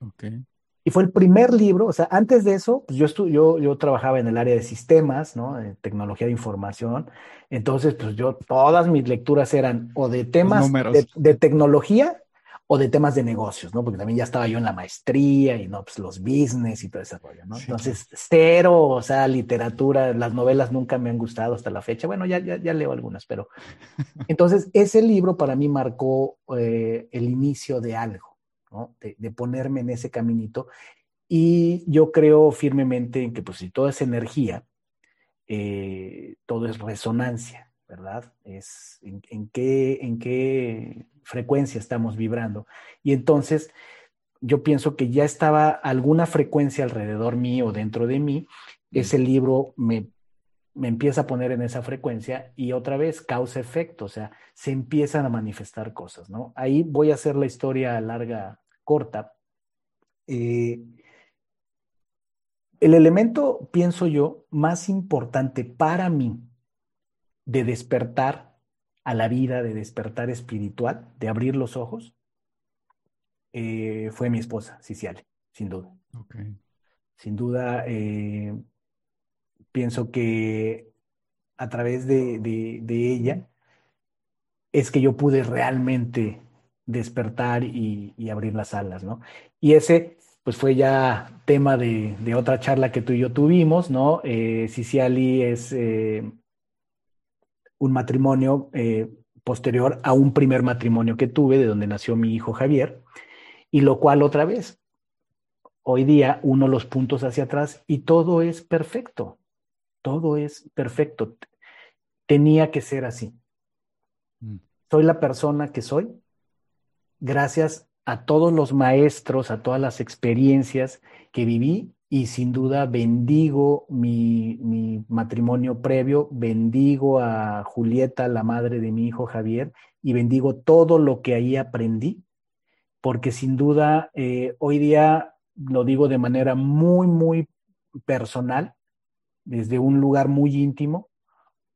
A: Okay. Y fue el primer libro, o sea, antes de eso, pues yo, yo, yo trabajaba en el área de sistemas, ¿no? De tecnología de información. Entonces, pues yo, todas mis lecturas eran o de temas de, de, tecnología o de temas de negocios, ¿no? Porque también ya estaba yo en la maestría y no, pues los business y todo ese rollo, ¿no? Entonces, cero, o sea, literatura, las novelas nunca me han gustado hasta la fecha. Bueno, ya, ya, leo algunas, pero entonces ese libro para mí marcó eh, el inicio de algo, ¿no? De, de, ponerme en ese caminito. Y yo creo firmemente en que, pues, si toda es energía, eh, todo es resonancia, ¿verdad? Es en, qué, en qué frecuencia estamos vibrando. Y entonces yo pienso que ya estaba alguna frecuencia alrededor mío, dentro de mí, ese libro me, me empieza a poner en esa frecuencia y otra vez causa efecto, o sea, se empiezan a manifestar cosas, ¿no? Ahí voy a hacer la historia larga, corta. Eh, el elemento, pienso yo, más importante para mí de despertar a la vida, de despertar espiritual, de abrir los ojos, eh, fue mi esposa, Ciciale, sin duda. Sin duda, eh, pienso que a través de, ella es que yo pude realmente despertar y, abrir las alas, ¿no? Y ese, pues fue ya tema de, otra charla que tú y yo tuvimos, ¿no? Eh, es eh, un matrimonio eh, posterior a un primer matrimonio que tuve, de donde nació mi hijo Javier, y lo cual otra vez, hoy día uno los puntos hacia atrás y todo es perfecto, todo es perfecto. Tenía que ser así. Mm. Soy la persona que soy gracias a todos los maestros, a todas las experiencias que viví y sin duda bendigo mi, matrimonio previo, bendigo a Julieta, la madre de mi hijo Javier, y bendigo todo lo que ahí aprendí, porque sin duda eh, hoy día lo digo de manera muy, muy personal, desde un lugar muy íntimo.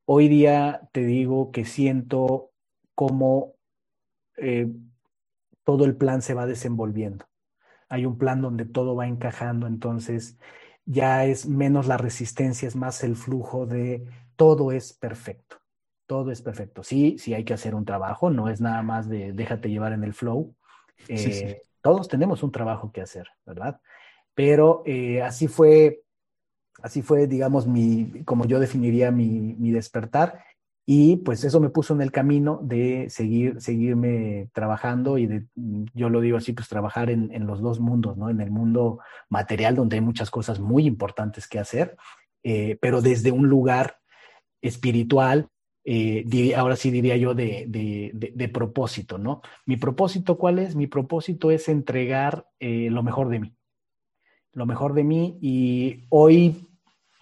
A: Hoy día te digo que siento como eh, todo el plan se va desenvolviendo hay un plan donde todo va encajando, entonces ya es menos la resistencia, es más el flujo de todo es perfecto. todo es perfecto. Sí, sí hay que hacer un trabajo, no es nada más de déjate llevar en el flow. Eh, todos tenemos un trabajo que hacer, ¿verdad? Pero eh, así fue, así fue, digamos, mi, como yo definiría mi, mi despertar. Y pues eso me puso en el camino de seguir, seguirme trabajando y de, yo lo digo así, pues trabajar en, en los dos mundos, ¿no? En el mundo material, donde hay muchas cosas muy importantes que hacer, eh, pero desde un lugar espiritual, eh, ahora sí diría yo de, de, de, propósito, ¿no? Mi propósito, ¿cuál es? Mi propósito es entregar eh, lo mejor de mí, lo mejor de mí y hoy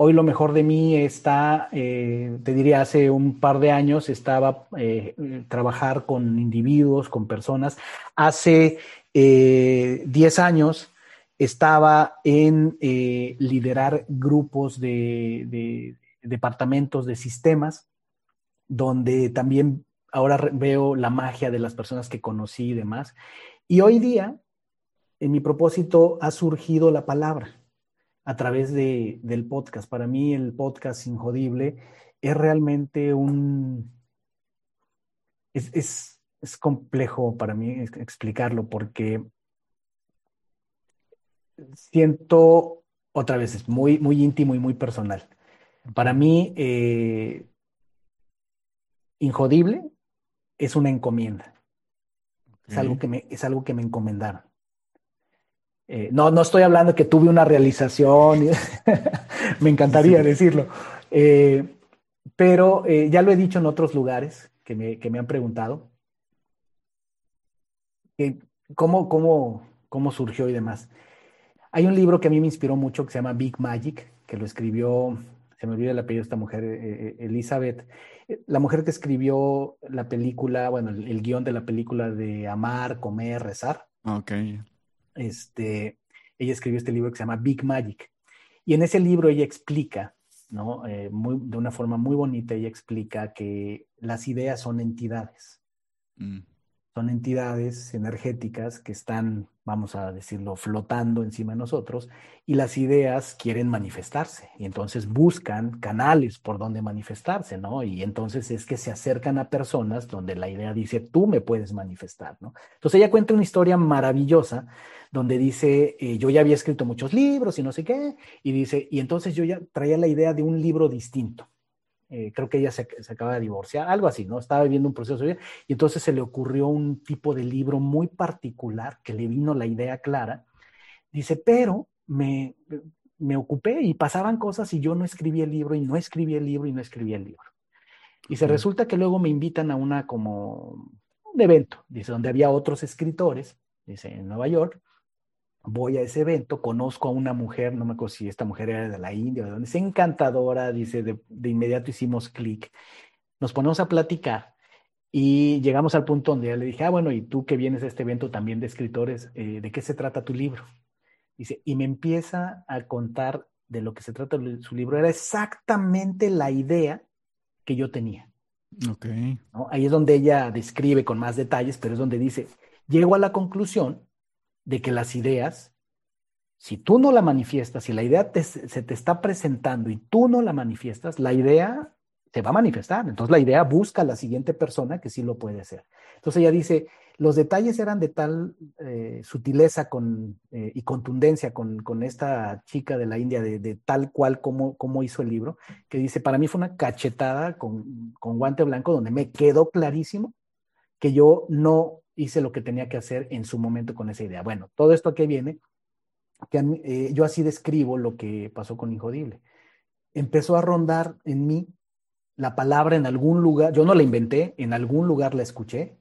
A: Hoy lo mejor de mí está, eh, te diría, hace un par de años estaba eh, trabajar con individuos, con personas. Hace 10 eh, años estaba en liderar grupos de, de, departamentos de sistemas, donde también ahora veo la magia de las personas que conocí y demás. Y hoy día, en mi propósito ha surgido la palabra a través de, del podcast. Para mí el podcast Injodible es realmente un... Es, es, es complejo para mí explicarlo porque siento, otra vez, es muy, muy íntimo y muy personal. Para mí, eh, Injodible es una encomienda. Es, algo que me, es algo que me encomendaron. Eh, no, no estoy hablando que tuve una realización, me encantaría decirlo, eh, pero eh, ya lo he dicho en otros lugares que me, han preguntado, cómo, cómo, cómo surgió y demás. Hay un libro que a mí me inspiró mucho que se llama Big Magic, que lo escribió, se me olvida el apellido de esta mujer, Elizabeth, la mujer que escribió la película, bueno, el, el, guion de la película de Amar, Comer, Rezar.
C: Ok
A: este, ella escribió este libro que se llama Big Magic. Y en ese libro ella explica, ¿no? Eh, de una forma muy bonita, ella explica que las ideas son entidades. Mm. Son entidades energéticas que están vamos a decirlo, flotando encima de nosotros y las ideas quieren manifestarse y entonces buscan canales por donde manifestarse, ¿no? Y entonces es que se acercan a personas donde la idea dice, tú me puedes manifestar, ¿no? Entonces ella cuenta una historia maravillosa donde dice, eh, yo ya había escrito muchos libros y no sé qué, y dice, y entonces yo ya traía la idea de un libro distinto. Eh, creo que ella se, acaba de divorciar, algo así, ¿no? Estaba viviendo un proceso de vida y entonces se le ocurrió un tipo de libro muy particular que le vino la idea clara. Dice, pero me, me ocupé y pasaban cosas y yo no escribí el libro y no escribí el libro y no escribí el libro. Y se resulta que luego me invitan a una como un evento, dice, donde había otros escritores, dice, en Nueva York, voy a ese evento, conozco a una mujer, no me acuerdo si esta mujer era de la India o de donde es encantadora, dice, de, inmediato hicimos clic, nos ponemos a platicar y llegamos al punto donde ya le dije, ah, bueno, y tú que vienes a este evento también de escritores, eh, ¿de qué se trata tu libro? Dice, y me empieza a contar de lo que se trata su libro, era exactamente la idea que yo tenía.
C: Ok.
A: Ahí es donde ella describe con más detalles, pero es donde dice, llego a la conclusión de que las ideas, si tú no la manifiestas, si la idea se te está presentando y tú no la manifiestas, la idea se va a manifestar. Entonces la idea busca a la siguiente persona que sí lo puede hacer. Entonces ella dice, los detalles eran de tal eh, sutileza con, eh, y contundencia con, con, esta chica de la India, de, tal cual como, como, hizo el libro, que dice, para mí fue una cachetada con, con guante blanco donde me quedó clarísimo que yo no hice lo que tenía que hacer en su momento con esa idea. Bueno, todo esto que viene, que eh, yo así describo lo que pasó con Injodible. Empezó a rondar en mí la palabra en algún lugar, yo no la inventé, en algún lugar la escuché,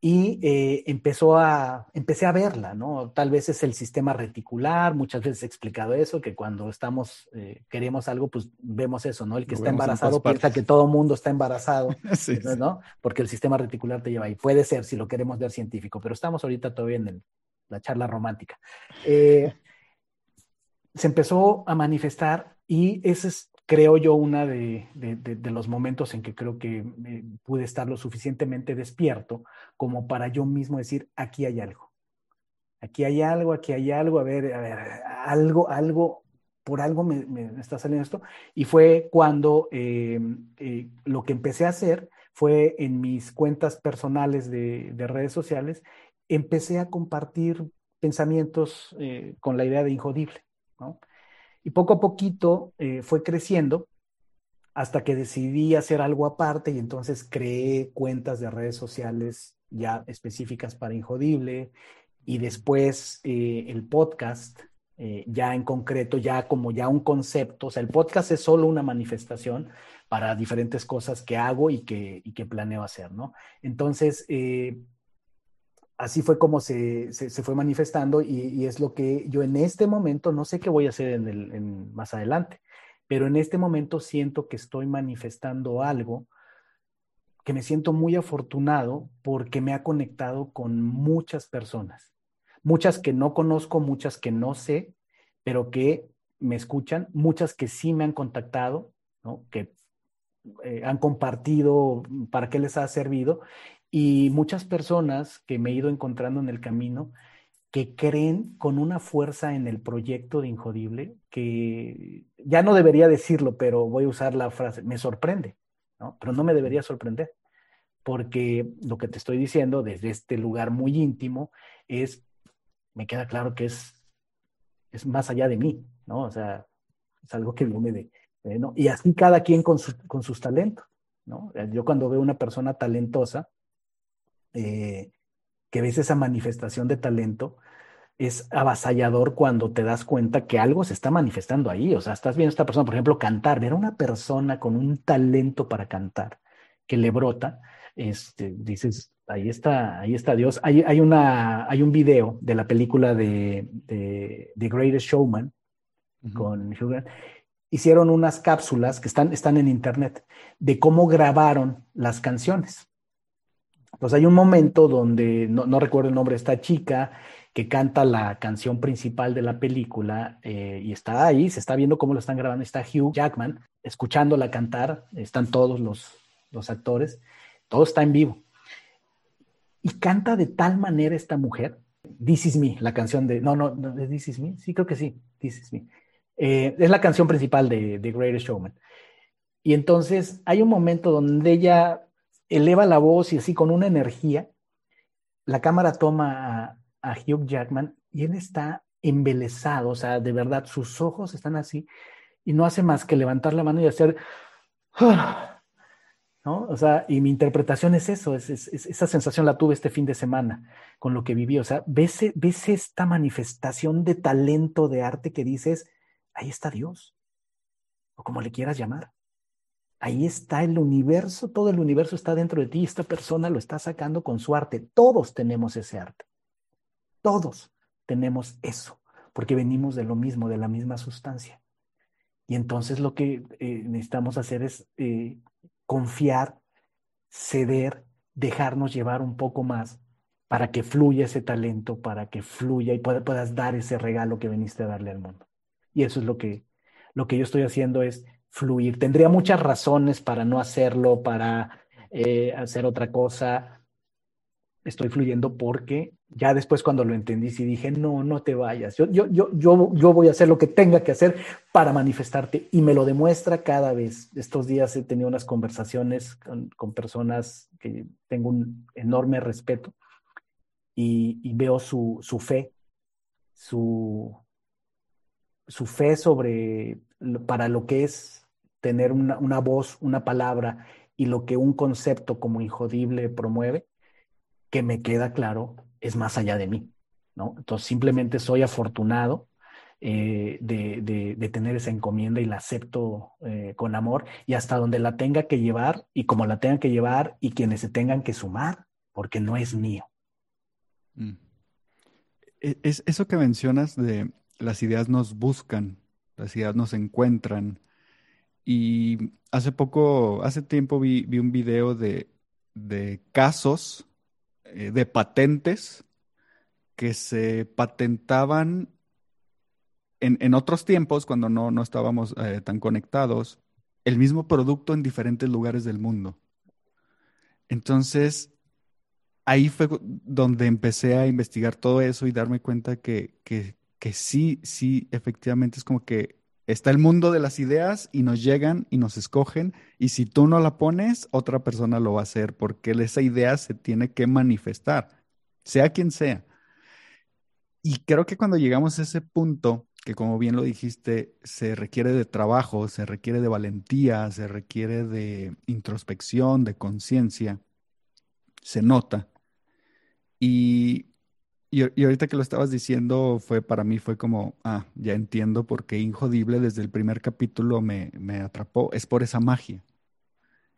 A: y eh, empezó a, empecé a verla, ¿no? Tal vez es el sistema reticular, muchas veces he explicado eso, que cuando estamos, eh, queremos algo, pues vemos eso, ¿no? El que está embarazado piensa que todo mundo está embarazado, ¿no? Porque el sistema reticular te lleva ahí. Puede ser, si lo queremos ver científico, pero estamos ahorita todavía en la charla romántica. Eh, se empezó a manifestar y ese es creo yo, una de, los momentos en que creo que eh, pude estar lo suficientemente despierto como para yo mismo decir, aquí hay algo. Aquí hay algo, aquí hay algo, a ver, a ver, algo, algo por algo me, está saliendo esto. Y fue cuando eh, eh, lo que empecé a hacer fue en mis cuentas personales de, redes sociales, empecé a compartir pensamientos con la idea de injodible. Y poco a poquito fue creciendo hasta que decidí hacer algo aparte y entonces creé cuentas de redes sociales ya específicas para Injodible y después el podcast eh, ya en concreto, ya como ya un concepto. O sea, el podcast es solo una manifestación para diferentes cosas que hago y que, y que planeo hacer, ¿no? Entonces, eh, así fue como se, se, fue manifestando y, es lo que yo en este momento, no sé qué voy a hacer en el, en, más adelante, pero en este momento siento que estoy manifestando algo que me siento muy afortunado porque me ha conectado con muchas personas muchas que no conozco, muchas que no sé, pero que me escuchan, muchas que sí me han contactado, que eh, han compartido para qué les ha servido, y muchas personas que me he ido encontrando en el camino que creen con una fuerza en el proyecto de Injodible que ya no debería decirlo, pero voy a usar la frase, me sorprende, ¿no? pero no me debería sorprender, porque lo que te estoy diciendo desde este lugar muy íntimo es me queda claro que es, es más allá de mí, ¿no? O sea, es algo que viene de, de ¿no? Y así cada quien con, con, sus talentos, ¿no? Yo cuando veo una persona talentosa, eh, que ves esa manifestación de talento, es avasallador cuando te das cuenta que algo se está manifestando ahí. O sea, estás viendo a esta persona, por ejemplo, cantar, ver a una persona con un talento para cantar que le brota, este, dices, ahí está, ahí está Dios. Hay, hay, una, hay un video de la película de, de The Greatest Showman con Hugh Grant. Hicieron unas cápsulas que están, están en internet de cómo grabaron las canciones. Pues hay un momento donde, no, recuerdo el nombre de esta chica, que canta la canción principal de la película eh, y está ahí, se está viendo cómo lo están grabando, está Hugh Jackman escuchándola cantar, están todos los, los actores, todo está en vivo y canta de tal manera esta mujer. This is me, la canción de. No, no, no This is me. Sí, creo que sí. This is me. Eh, es la canción principal de The Greatest Showman. Y entonces hay un momento donde ella eleva la voz y así con una energía. La cámara toma a, Hugh Jackman y él está embelesado, o sea, de verdad, sus ojos están así y no hace más que levantar la mano y hacer. O sea, y mi interpretación es eso, es, esa sensación la tuve este fin de semana con lo que viví. O sea, ves, ves esta manifestación de talento, de arte que dices, ahí está Dios, o como le quieras llamar. Ahí está el universo, todo el universo está dentro de ti esta persona lo está sacando con su arte. Todos tenemos ese arte. Todos tenemos eso, porque venimos de lo mismo, de la misma sustancia. Y entonces lo que eh, necesitamos hacer es eh, confiar, ceder, dejarnos llevar un poco más para que fluya ese talento, para que fluya y puedas dar ese regalo que viniste a darle al mundo. Y eso es lo que, lo que yo estoy haciendo es fluir. Tendría muchas razones para no hacerlo, para eh, hacer otra cosa. Estoy fluyendo porque ya después cuando lo entendí, sí dije, no, no te vayas. Yo, yo, yo, yo, yo voy a hacer lo que tenga que hacer para manifestarte y me lo demuestra cada vez. Estos días he tenido unas conversaciones con, con personas que tengo un enorme respeto y, y veo su, su fe, su, su fe sobre para lo que es tener una, una voz, una palabra y lo que un concepto como injodible promueve, que me queda claro es más allá de mí, ¿no? Entonces simplemente soy afortunado eh, de, tener esa encomienda y la acepto eh, con amor y hasta donde la tenga que llevar y como la tenga que llevar y quienes se tengan que sumar, porque no es mío.
C: Mm. E, es eso que mencionas de las ideas nos buscan, las ideas nos encuentran. Y hace poco, hace tiempo vi, vi un video de, de casos eh, de patentes que se patentaban en, otros tiempos, cuando no, no estábamos eh, tan conectados, el mismo producto en diferentes lugares del mundo. Entonces, ahí fue donde empecé a investigar todo eso y darme cuenta que, que, que sí, sí, efectivamente es como que Está el mundo de las ideas y nos llegan y nos escogen y si tú no la pones, otra persona lo va a hacer porque esa idea se tiene que manifestar, sea quien sea. Y creo que cuando llegamos a ese punto, que como bien lo dijiste, se requiere de trabajo, se requiere de valentía, se requiere de introspección, de conciencia, se nota. Y y, ahorita que lo estabas diciendo, fue para mí fue como, ah, ya entiendo por qué Injodible desde el primer capítulo me, me atrapó. Es por esa magia.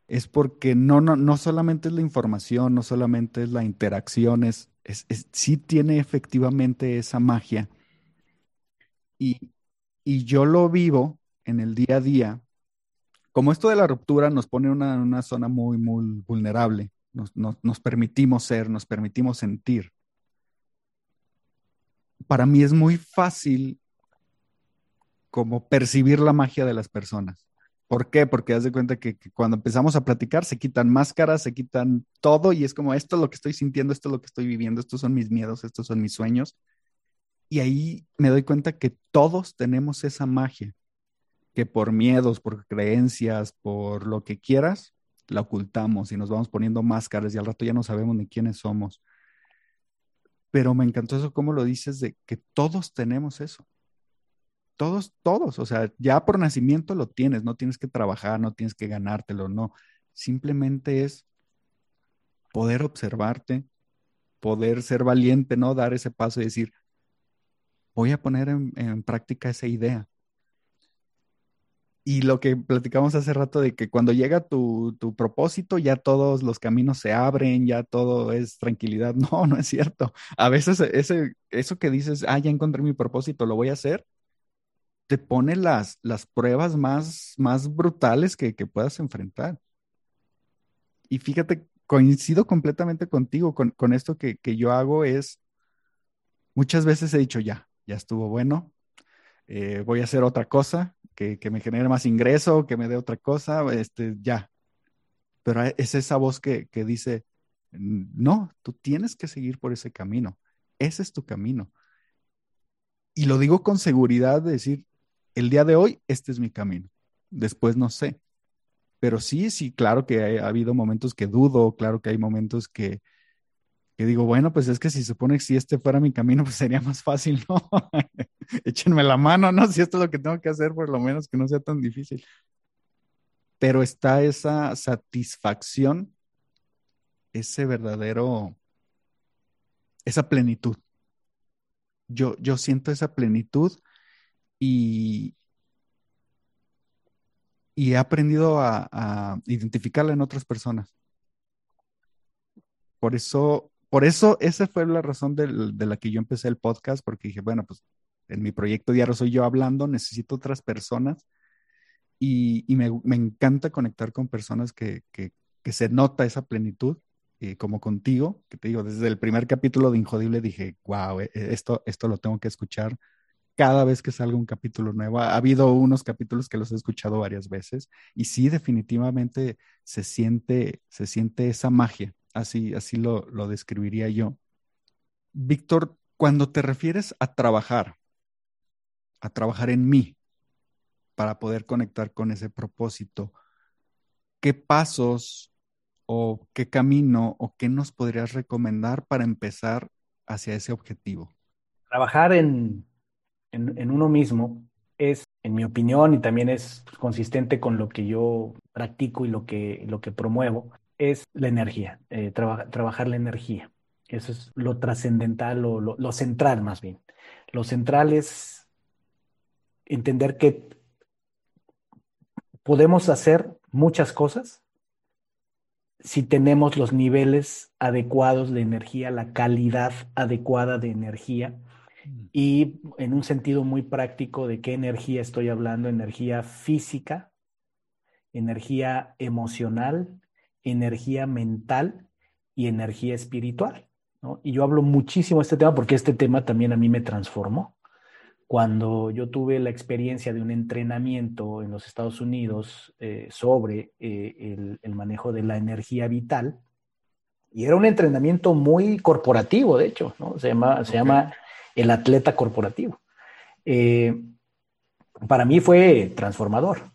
C: Es porque no, no, no solamente es la información, no solamente es la interacción, es, es, sí tiene efectivamente esa magia. Y, y yo lo vivo en el día a día. Como esto de la ruptura nos pone en una, una, zona muy, muy vulnerable. Nos, nos, nos permitimos ser, nos permitimos sentir para mí es muy fácil como percibir la magia de las personas. ¿Por qué? Porque haz de cuenta que, cuando empezamos a platicar se quitan máscaras, se quitan todo y es como esto es lo que estoy sintiendo, esto es lo que estoy viviendo, estos son mis miedos, estos son mis sueños. Y ahí me doy cuenta que todos tenemos esa magia, que por miedos, por creencias, por lo que quieras, la ocultamos y nos vamos poniendo máscaras y al rato ya no sabemos ni quiénes somos pero me encantó eso, como lo dices, de que todos tenemos eso. Todos, todos, o sea, ya por nacimiento lo tienes, no tienes que trabajar, no tienes que ganártelo, no. Simplemente es poder observarte, poder ser valiente, ¿no? Dar ese paso y decir, voy a poner en, en práctica esa idea. Y lo que platicamos hace rato de que cuando llega tu, tu, propósito, ya todos los caminos se abren, ya todo es tranquilidad. No, no es cierto. A veces ese, eso que dices, ah, ya encontré mi propósito, lo voy a hacer, te pone las, las pruebas más, más brutales que, que puedas enfrentar. Y fíjate, coincido completamente contigo con, con esto que, que yo hago es, muchas veces he dicho, ya, ya estuvo bueno, eh, voy a hacer otra cosa que, me genere más ingreso, que me dé otra cosa, este, ya. Pero es esa voz que, que dice, no, tú tienes que seguir por ese camino. Ese es tu camino. Y lo digo con seguridad de decir, el día de hoy, este es mi camino. Después no sé. Pero sí, sí, claro que ha habido momentos que dudo, claro que hay momentos que, que digo, bueno, pues es que si supone que si este fuera mi camino, pues sería más fácil, ¿no? Échenme la mano, ¿no? Si esto es lo que tengo que hacer, por lo menos que no sea tan difícil. Pero está esa satisfacción, ese verdadero, esa plenitud. Yo, yo siento esa plenitud y, y he aprendido a identificarla en otras personas. Por eso por eso, esa fue la razón de, la que yo empecé el podcast, porque dije, bueno, pues en mi proyecto diario soy yo hablando, necesito otras personas y, me, encanta conectar con personas que, se nota esa plenitud, eh, como contigo, que te digo, desde el primer capítulo de Injodible dije, wow, eh, esto, esto lo tengo que escuchar cada vez que salga un capítulo nuevo. Ha habido unos capítulos que los he escuchado varias veces y sí, definitivamente se siente, se siente esa magia Así, así lo, lo describiría yo. Víctor, cuando te refieres a trabajar, a trabajar en mí para poder conectar con ese propósito, ¿qué pasos o qué camino o qué nos podrías recomendar para empezar hacia ese objetivo?
A: Trabajar en, en, uno mismo es, en mi opinión, y también es consistente con lo que yo practico y lo que, lo que promuevo, es la energía, eh, trabajar la energía. Eso es lo trascendental, lo, lo, central más bien. Lo central es entender que podemos hacer muchas cosas si tenemos los niveles adecuados de energía, la calidad adecuada de energía mm. y en un sentido muy práctico de qué energía estoy hablando, energía física, energía emocional, energía mental y energía espiritual. ¿no? Y yo hablo muchísimo de este tema porque este tema también a mí me transformó. Cuando yo tuve la experiencia de un entrenamiento en los Estados Unidos eh, sobre eh, el, manejo de la energía vital, y era un entrenamiento muy corporativo, de hecho, ¿no? se, llama, se llama el atleta corporativo. Eh, para mí fue transformador.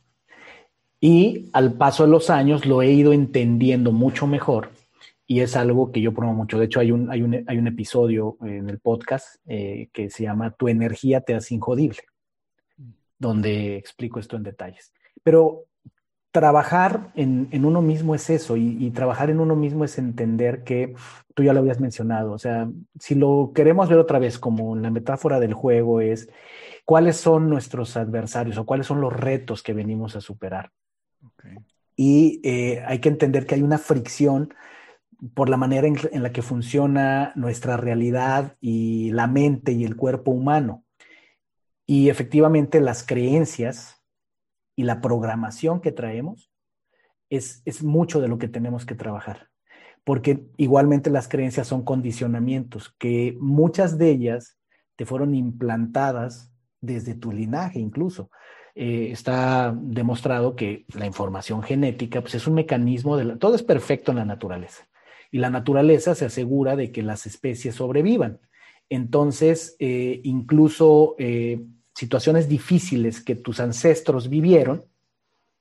A: Y al paso de los años lo he ido entendiendo mucho mejor y es algo que yo promuevo mucho. De hecho, hay un, hay un, hay un episodio en el podcast eh, que se llama Tu energía te hace injodible, donde explico esto en detalles. Pero trabajar en, en uno mismo es eso, y, y, trabajar en uno mismo es entender que tú ya lo habías mencionado, o sea, si lo queremos ver otra vez como la metáfora del juego es cuáles son nuestros adversarios o cuáles son los retos que venimos a superar. Y eh, hay que entender que hay una fricción por la manera en, en, la que funciona nuestra realidad y la mente y el cuerpo humano. Y efectivamente las creencias y la programación que traemos es, es mucho de lo que tenemos que trabajar. Porque igualmente las creencias son condicionamientos, que muchas de ellas te fueron implantadas desde tu linaje incluso. Eh, está demostrado que la información genética pues, es un mecanismo de la, todo es perfecto en la naturaleza y la naturaleza se asegura de que las especies sobrevivan. Entonces, eh, incluso eh, situaciones difíciles que tus ancestros vivieron,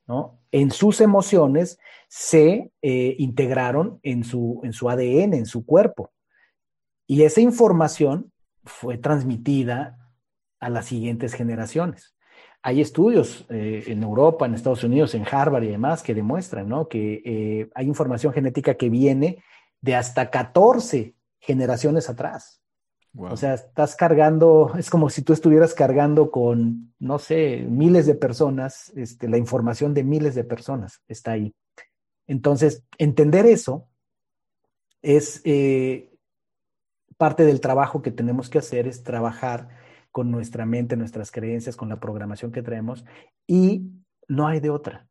A: ¿no? En sus emociones se integraron en su, en su ADN, en su cuerpo. Y esa información fue transmitida a las siguientes generaciones. Hay estudios eh, en Europa, en Estados Unidos, en Harvard y demás que demuestran ¿no? que eh, hay información genética que viene de hasta 14 generaciones atrás. Wow. O sea, estás cargando, es como si tú estuvieras cargando con, no sé, miles de personas, este, la información de miles de personas está ahí. Entonces, entender eso es eh, parte del trabajo que tenemos que hacer, es trabajar con nuestra mente, nuestras creencias, con la programación que traemos y no hay de otra,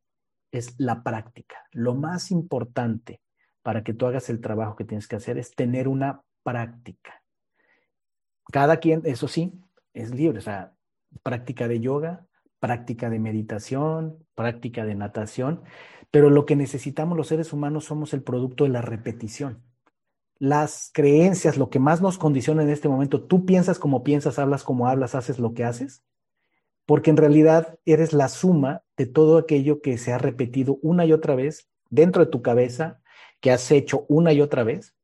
A: es la práctica. Lo más importante para que tú hagas el trabajo que tienes que hacer es tener una práctica. Cada quien, eso sí, es libre, o sea, práctica de yoga, práctica de meditación, práctica de natación, pero lo que necesitamos los seres humanos somos el producto de la repetición las creencias, lo que más nos condiciona en este momento, tú piensas como piensas, hablas como hablas, haces lo que haces, porque en realidad eres la suma de todo aquello que se ha repetido una y otra vez dentro de tu cabeza, que has hecho una y otra vez,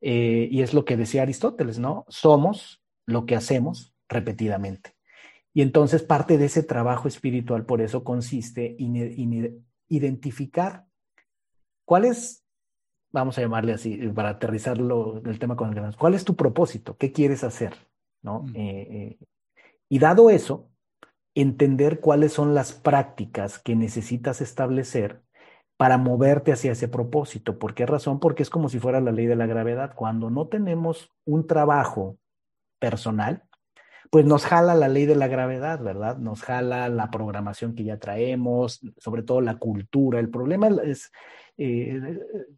A: eh, y es lo que decía Aristóteles, ¿no? Somos lo que hacemos repetidamente. Y entonces parte de ese trabajo espiritual por eso consiste en, identificar cuál es vamos a llamarle así, para aterrizarlo el tema con el gran, ¿cuál es tu propósito? ¿Qué quieres hacer? ¿No? Mm. Eh, eh, y dado eso, entender cuáles son las prácticas que necesitas establecer para moverte hacia ese propósito. ¿Por qué razón? Porque es como si fuera la ley de la gravedad. Cuando no tenemos un trabajo personal, pues nos jala la ley de la gravedad, ¿verdad? Nos jala la programación que ya traemos, sobre todo la cultura. El problema es, eh,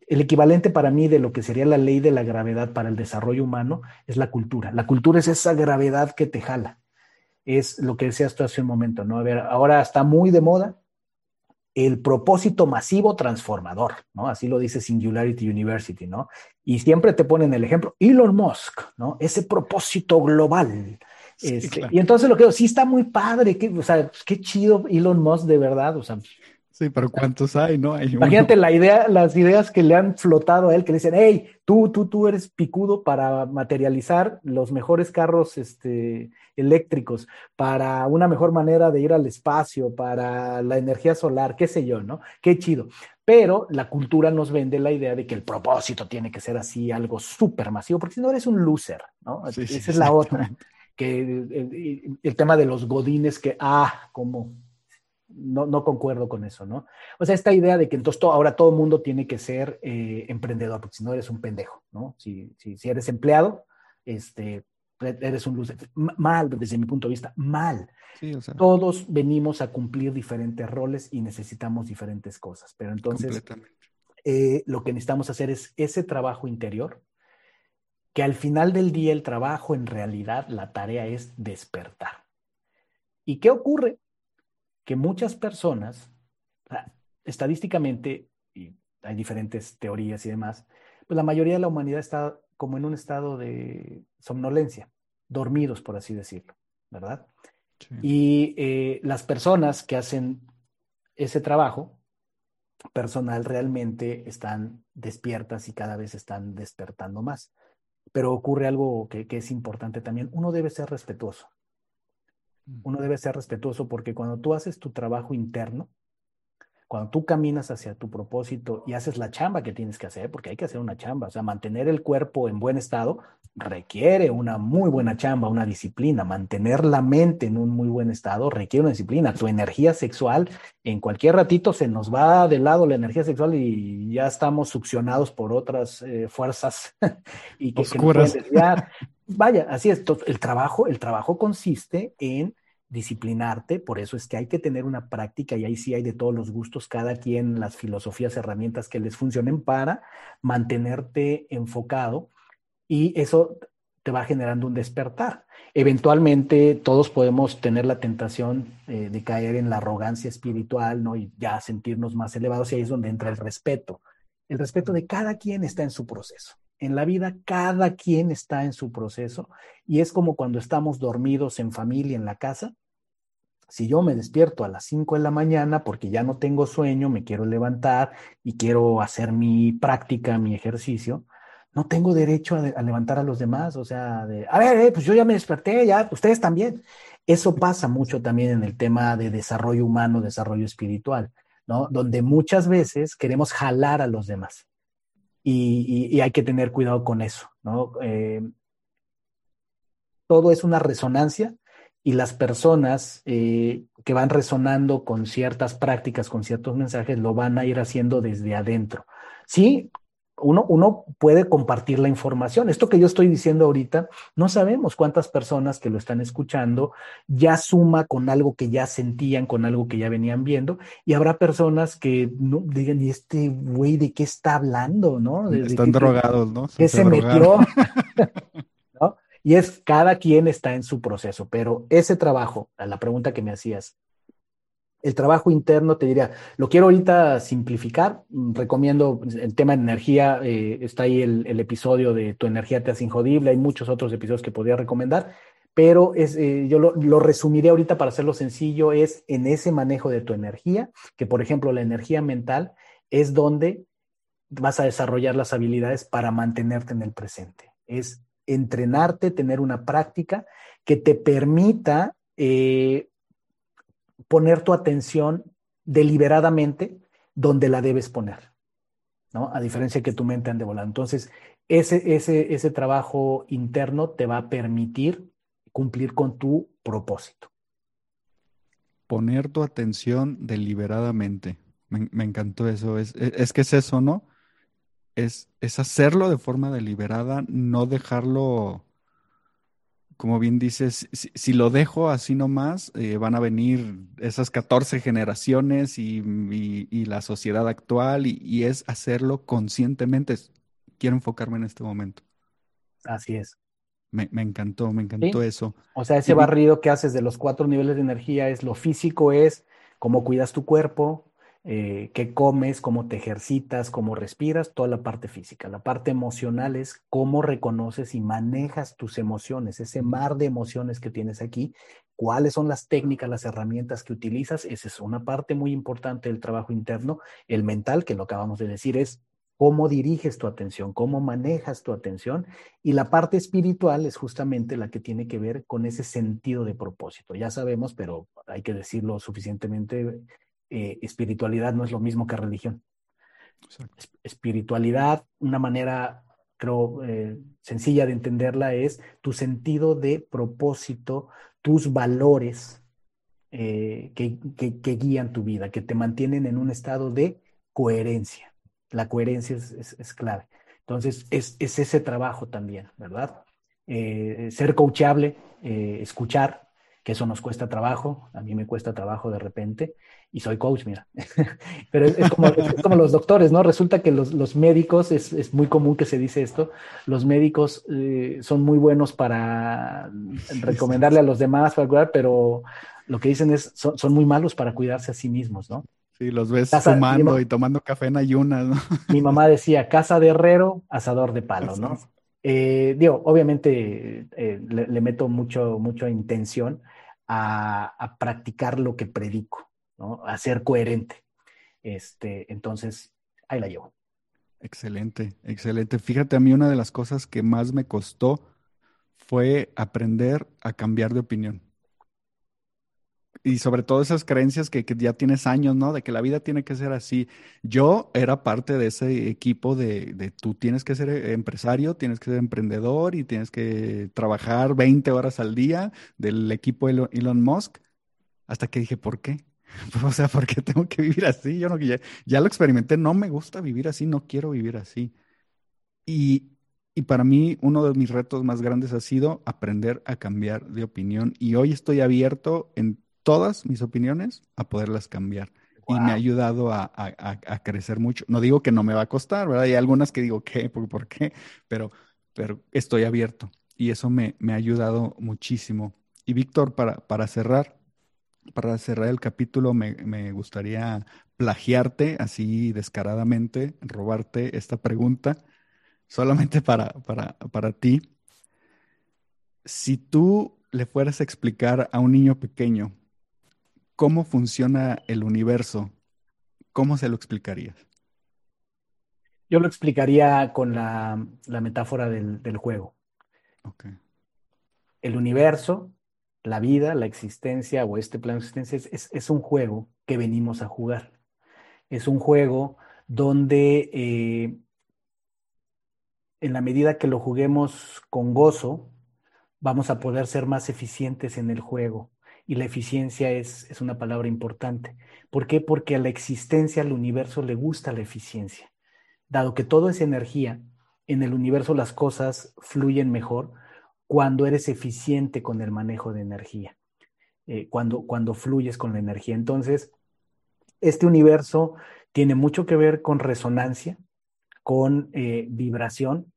A: el equivalente para mí de lo que sería la ley de la gravedad para el desarrollo humano es la cultura. La cultura es esa gravedad que te jala. Es lo que decías tú hace un momento, ¿no? A ver, ahora está muy de moda el propósito masivo transformador, ¿no? Así lo dice Singularity University, ¿no? Y siempre te ponen el ejemplo, Elon Musk, ¿no? Ese propósito global. Sí, este, claro. Y entonces lo que digo, sí está muy padre, que, o sea, qué chido Elon Musk de verdad, o sea,
C: Sí, pero ¿cuántos hay? No hay
A: Imagínate la idea, las ideas que le han flotado a él, que le dicen, hey, tú, tú, tú eres picudo para materializar los mejores carros este, eléctricos, para una mejor manera de ir al espacio, para la energía solar, qué sé yo, ¿no? Qué chido. Pero la cultura nos vende la idea de que el propósito tiene que ser así, algo súper masivo, porque si no eres un loser, ¿no? Sí, Esa sí, es la otra. Que el, tema de los godines que, ah, como no, no, concuerdo con eso, ¿no? O sea, esta idea de que entonces todo, ahora todo el mundo tiene que ser eh, emprendedor, porque si no eres un pendejo, ¿no? Si, si, si eres empleado, este, eres un luz. Mal, desde mi punto de vista, mal. Sí, o sea, Todos venimos a cumplir diferentes roles y necesitamos diferentes cosas, pero entonces eh, lo que necesitamos hacer es ese trabajo interior, que al final del día el trabajo en realidad, la tarea es despertar. ¿Y qué ocurre? que muchas personas, estadísticamente, y hay diferentes teorías y demás, pues la mayoría de la humanidad está como en un estado de somnolencia, dormidos, por así decirlo, ¿verdad? Y eh, las personas que hacen ese trabajo personal realmente están despiertas y cada vez están despertando más. Pero ocurre algo que, que es importante también. Uno debe ser respetuoso. Mm. Uno debe ser respetuoso porque cuando tú haces tu trabajo interno, cuando tú caminas hacia tu propósito y haces la chamba que tienes que hacer, porque hay que hacer una chamba, o sea, mantener el cuerpo en buen estado requiere una muy buena chamba, una disciplina. Mantener la mente en un muy buen estado requiere una disciplina. Tu energía sexual, en cualquier ratito se nos va de lado la energía sexual y ya estamos succionados por otras eh, fuerzas y que, que nos. Vaya, así es. El trabajo, el trabajo consiste en disciplinarte, por eso es que hay que tener una práctica y ahí sí hay de todos los gustos, cada quien las filosofías, herramientas que les funcionen para mantenerte enfocado y eso te va generando un despertar. Eventualmente todos podemos tener la tentación eh, de caer en la arrogancia espiritual, ¿no? Y ya sentirnos más elevados y ahí es donde entra el respeto. El respeto de cada quien está en su proceso. En la vida cada quien está en su proceso y es como cuando estamos dormidos en familia en la casa. Si yo me despierto a las 5 de la mañana porque ya no tengo sueño, me quiero levantar y quiero hacer mi práctica, mi ejercicio, no tengo derecho a, levantar a los demás, o sea, de, a ver, eh, pues yo ya me desperté, ya, ustedes también. Eso pasa mucho también en el tema de desarrollo humano, desarrollo espiritual, ¿no? Donde muchas veces queremos jalar a los demás y, hay que tener cuidado con eso, ¿no? Eh, todo es una resonancia y las personas eh, que van resonando con ciertas prácticas, con ciertos mensajes, lo van a ir haciendo desde adentro. Sí, uno, uno, puede compartir la información. Esto que yo estoy diciendo ahorita, no sabemos cuántas personas que lo están escuchando ya suma con algo que ya sentían, con algo que ya venían viendo, y habrá personas que no, digan, ¿y este güey de qué está hablando? ¿no?
C: están drogados, ¿no?
A: ¿Qué se, metió? ¿No? Y es cada quien está en su proceso, pero ese trabajo, a la pregunta que me hacías, el trabajo interno, te diría, lo quiero ahorita simplificar, mm, recomiendo el tema de energía, eh, está ahí el, episodio de Tu energía te hace injodible, hay muchos otros episodios que podría recomendar, pero es, eh, yo lo, lo, resumiré ahorita para hacerlo sencillo, es en ese manejo de tu energía, que por ejemplo la energía mental es donde vas a desarrollar las habilidades para mantenerte en el presente, es entrenarte, tener una práctica que te permita eh, poner tu atención deliberadamente donde la debes poner, ¿no? A diferencia que tu mente ande volando. Entonces, ese, ese, ese trabajo interno te va a permitir cumplir con tu propósito.
C: Poner tu atención deliberadamente. Me, encantó eso. Es, es, que es eso, ¿no? Es, es hacerlo de forma deliberada, no dejarlo como bien dices, si, lo dejo así nomás, eh, van a venir esas 14 generaciones y, la sociedad actual y, es hacerlo conscientemente. Quiero enfocarme en este momento.
A: Así es.
C: Me, encantó, me encantó eso.
A: O sea, ese barrido que haces de los cuatro niveles de energía es lo físico, es cómo cuidas tu cuerpo, eh, qué comes, cómo te ejercitas, cómo respiras, toda la parte física. La parte emocional es cómo reconoces y manejas tus emociones, ese mar de emociones que tienes aquí, cuáles son las técnicas, las herramientas que utilizas. Esa es una parte muy importante del trabajo interno. El mental, que lo acabamos de decir, es cómo diriges tu atención, cómo manejas tu atención. Y la parte espiritual es justamente la que tiene que ver con ese sentido de propósito. Ya sabemos, pero hay que decirlo suficientemente eh, espiritualidad no es lo mismo que religión. Espiritualidad, una manera, creo, eh, sencilla de entenderla es tu sentido de propósito, tus valores eh, que, guían tu vida, que te mantienen en un estado de coherencia. La coherencia es, clave. Entonces, es, ese trabajo también, ¿verdad? ser coachable, escuchar, que eso nos cuesta trabajo, a mí me cuesta trabajo de repente, y soy coach, mira. Pero es, como, como, los doctores, ¿no? Resulta que los, los médicos, es, es, muy común que se dice esto, los médicos eh, son muy buenos para recomendarle a los demás, para cuidar, pero lo que dicen es, son, son muy malos para cuidarse a sí mismos, ¿no?
C: Sí, los ves fumando y tomando café en ayunas, ¿no?
A: Mi mamá decía, casa de herrero, asador de palo, ¿no? Eh, digo, obviamente eh, le, le, meto mucho, mucha intención, a, practicar lo que predico, a ser coherente. Este, entonces, ahí la llevo.
C: Excelente, excelente. Fíjate, a mí una de las cosas que más me costó fue aprender a cambiar de opinión y sobre todo esas creencias que, ya tienes años, ¿no? De que la vida tiene que ser así. Yo era parte de ese equipo de, de, tú tienes que ser empresario, tienes que ser emprendedor y tienes que trabajar 20 horas al día del equipo Elon, Elon Musk, hasta que dije, ¿por qué? o sea, ¿por qué tengo que vivir así? Yo no, ya, ya lo experimenté, no me gusta vivir así, no quiero vivir así. Y, y para mí, uno de mis retos más grandes ha sido aprender a cambiar de opinión. Y hoy estoy abierto en todas mis opiniones a poderlas cambiar. Y me ha ayudado a, crecer mucho. No digo que no me va a costar, ¿verdad? Hay algunas que digo, ¿qué? ¿Por, qué? Pero, pero estoy abierto y eso me, ha ayudado muchísimo. Y Víctor, para, para cerrar, para cerrar el capítulo, me, gustaría plagiarte así descaradamente, robarte esta pregunta, solamente para, para, para ti. Si tú le fueras a explicar a un niño pequeño cómo funciona el universo, ¿cómo se lo explicarías?
A: Yo lo explicaría con la, metáfora del, juego. El universo, la vida, la existencia o este plano de existencia es, un juego que venimos a jugar. Es un juego donde eh, en la medida que lo juguemos con gozo, vamos a poder ser más eficientes en el juego y la eficiencia es, es una palabra importante. ¿Por qué? Porque a la existencia, al universo le gusta la eficiencia. Dado que todo es energía, en el universo las cosas fluyen mejor cuando eres eficiente con el manejo de energía, eh, cuando, cuando fluyes con la energía. Entonces, este universo tiene mucho que ver con resonancia, con eh, vibración.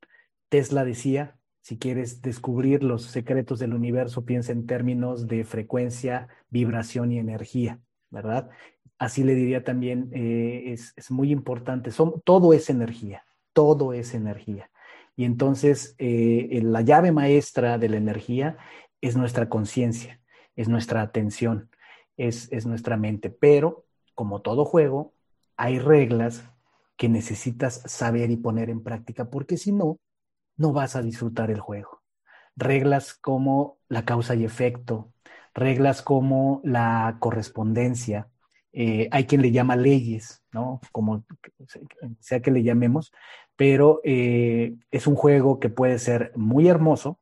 A: Tesla decía, si quieres descubrir los secretos del universo, piensa en términos de frecuencia, vibración y energía, ¿verdad? Así le diría también, eh, es, muy importante, todo es energía, todo es energía. Y entonces eh, la llave maestra de la energía es nuestra conciencia, es nuestra atención, es, es nuestra mente. Pero, como todo juego, hay reglas que necesitas saber y poner en práctica, porque si no, no vas a disfrutar el juego. Reglas como la causa y efecto, reglas como la correspondencia, eh, hay quien le llama leyes, ¿no? Como sea que le llamemos, pero eh, es un juego que puede ser muy hermoso,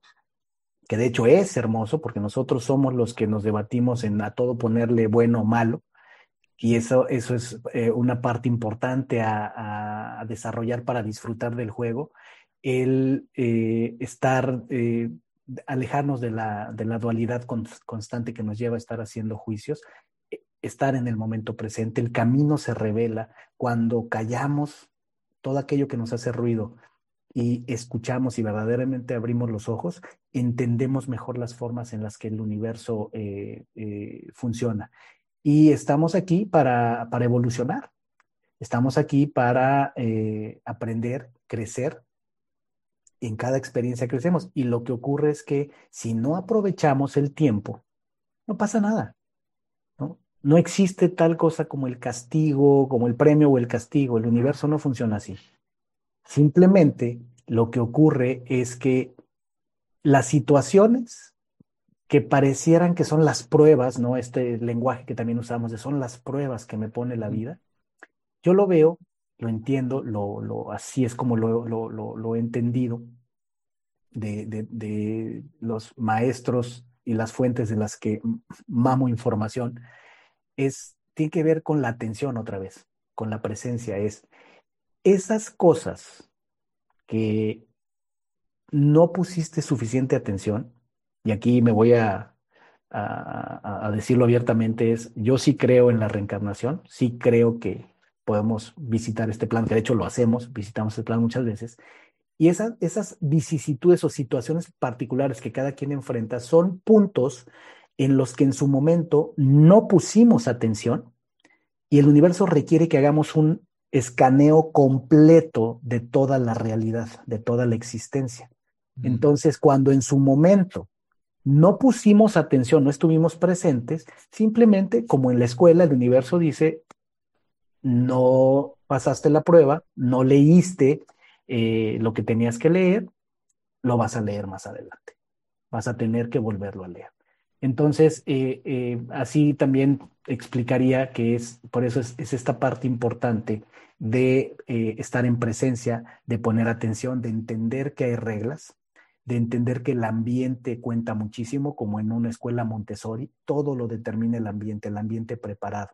A: que de hecho es hermoso, porque nosotros somos los que nos debatimos en a todo ponerle bueno o malo, y eso, eso es eh, una parte importante a, desarrollar para disfrutar del juego, el eh, estar, eh, alejarnos de la, de la dualidad constante que nos lleva a estar haciendo juicios, e, estar en el momento presente. El camino se revela cuando callamos todo aquello que nos hace ruido y escuchamos y verdaderamente abrimos los ojos, entendemos mejor las formas en las que el universo eh, funciona. Y estamos aquí para, para evolucionar. Estamos aquí para aprender, crecer en cada experiencia crecemos. Y lo que ocurre es que si no aprovechamos el tiempo, no pasa nada. ¿no? no existe tal cosa como el castigo, como el premio o el castigo. El universo no funciona así. Simplemente lo que ocurre es que las situaciones que parecieran que son las pruebas, ¿no? Este lenguaje que también usamos de son las pruebas que me pone la vida, yo lo veo lo entiendo, lo, lo, así es como lo, lo he entendido de, de, de, los maestros y las fuentes de las que mamo información, es, tiene que ver con la atención otra vez, con la presencia. Es esas cosas que no pusiste suficiente atención, y aquí me voy a, a, a, decirlo abiertamente, es yo sí creo en la reencarnación, sí creo que podemos visitar este plan, que de hecho lo hacemos, visitamos el plan muchas veces, y esas, esas vicisitudes o situaciones particulares que cada quien enfrenta son puntos en los que en su momento no pusimos atención y el universo requiere que hagamos un escaneo completo de toda la realidad, de toda la existencia. Entonces, cuando en su momento no pusimos atención, no estuvimos presentes, simplemente como en la escuela el universo dice, no pasaste la prueba, no leíste eh, lo que tenías que leer, lo vas a leer más adelante. Vas a tener que volverlo a leer. Entonces, eh, eh, así también explicaría que es, por eso es, esta parte importante de estar en presencia, de poner atención, de entender que hay reglas, de entender que el ambiente cuenta muchísimo, como en una escuela Montessori, todo lo determina el ambiente, el ambiente preparado,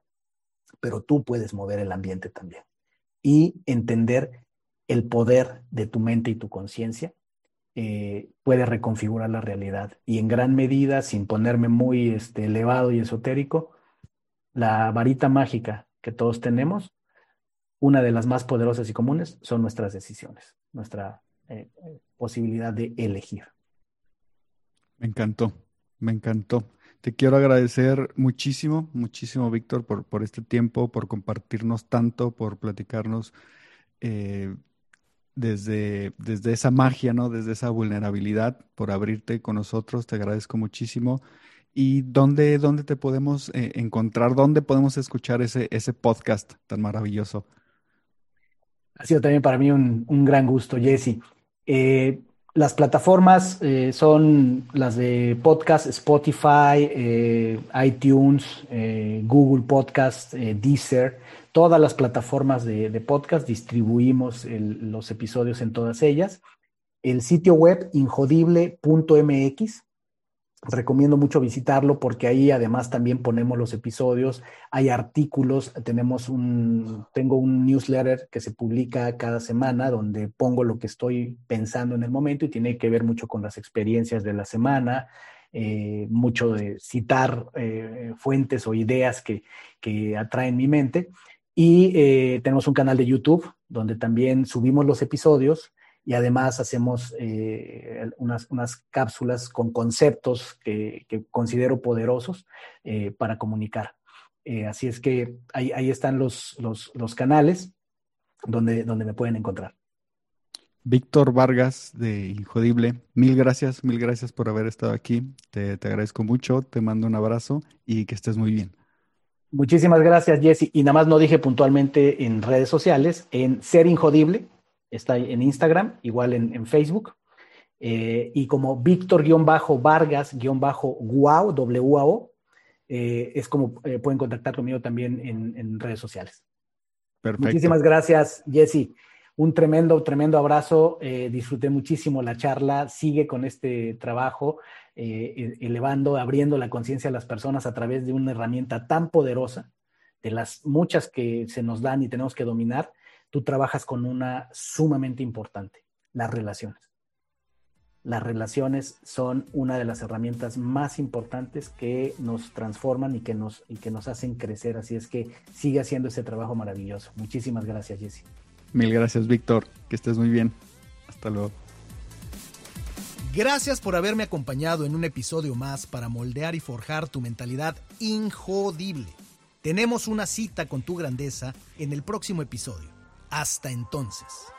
A: pero tú puedes mover el ambiente también. Y entender el poder de tu mente y tu conciencia eh, puede reconfigurar la realidad. Y en gran medida, sin ponerme muy este, elevado y esotérico, la varita mágica que todos tenemos, una de las más poderosas y comunes, son nuestras decisiones, nuestra eh, posibilidad de elegir.
C: Me encantó, me encantó. Te quiero agradecer muchísimo, muchísimo, Víctor, por, por este tiempo, por compartirnos tanto, por platicarnos eh, desde, desde esa magia, ¿no? Desde esa vulnerabilidad, por abrirte con nosotros. Te agradezco muchísimo. ¿Y dónde, dónde te podemos eh, encontrar? ¿Dónde podemos escuchar ese, ese podcast tan maravilloso?
A: Ha sido también para mí un, un gran gusto, Jesse. Eh, las plataformas eh, son las de podcast, Spotify, eh, iTunes, Google Podcast, Deezer, todas las plataformas de, podcast, distribuimos los episodios en todas ellas. El sitio web injodible.mx, recomiendo mucho visitarlo porque ahí además también ponemos los episodios, hay artículos, tenemos un, tengo un newsletter que se publica cada semana donde pongo lo que estoy pensando en el momento y tiene que ver mucho con las experiencias de la semana, eh, mucho de citar eh, fuentes o ideas que, que, atraen mi mente. Y eh, tenemos un canal de YouTube donde también subimos los episodios y además hacemos eh, unas, unas, cápsulas con conceptos que, considero poderosos eh, para comunicar. Eh, así es que ahí, ahí están los, los, los, canales donde, donde me pueden encontrar.
C: Víctor Vargas de Injodible, mil gracias, mil gracias por haber estado aquí. Te, te agradezco mucho, te mando un abrazo y que estés muy bien.
A: Muchísimas gracias, Jesse. Y nada más no dije puntualmente en redes sociales, en Ser Injodible, está en Instagram, igual en, Facebook. Eh, y como Víctor-Vargas-Guau, W-A-O, eh, es como eh, pueden contactar conmigo también en, redes sociales. Perfecto. Muchísimas gracias, Jesse. Un tremendo, tremendo abrazo. disfruté muchísimo la charla. Sigue con este trabajo, e, elevando, abriendo la conciencia a las personas a través de una herramienta tan poderosa, de las muchas que se nos dan y tenemos que dominar tú trabajas con una sumamente importante, las relaciones. Las relaciones son una de las herramientas más importantes que nos transforman y que nos, y que nos hacen crecer. Así es que sigue haciendo ese trabajo maravilloso. Muchísimas gracias, Jesse.
C: Mil gracias, Víctor. Que estés muy bien. Hasta luego.
B: Gracias por haberme acompañado en un episodio más para moldear y forjar tu mentalidad injodible. Tenemos una cita con tu grandeza en el próximo episodio. Hasta entonces.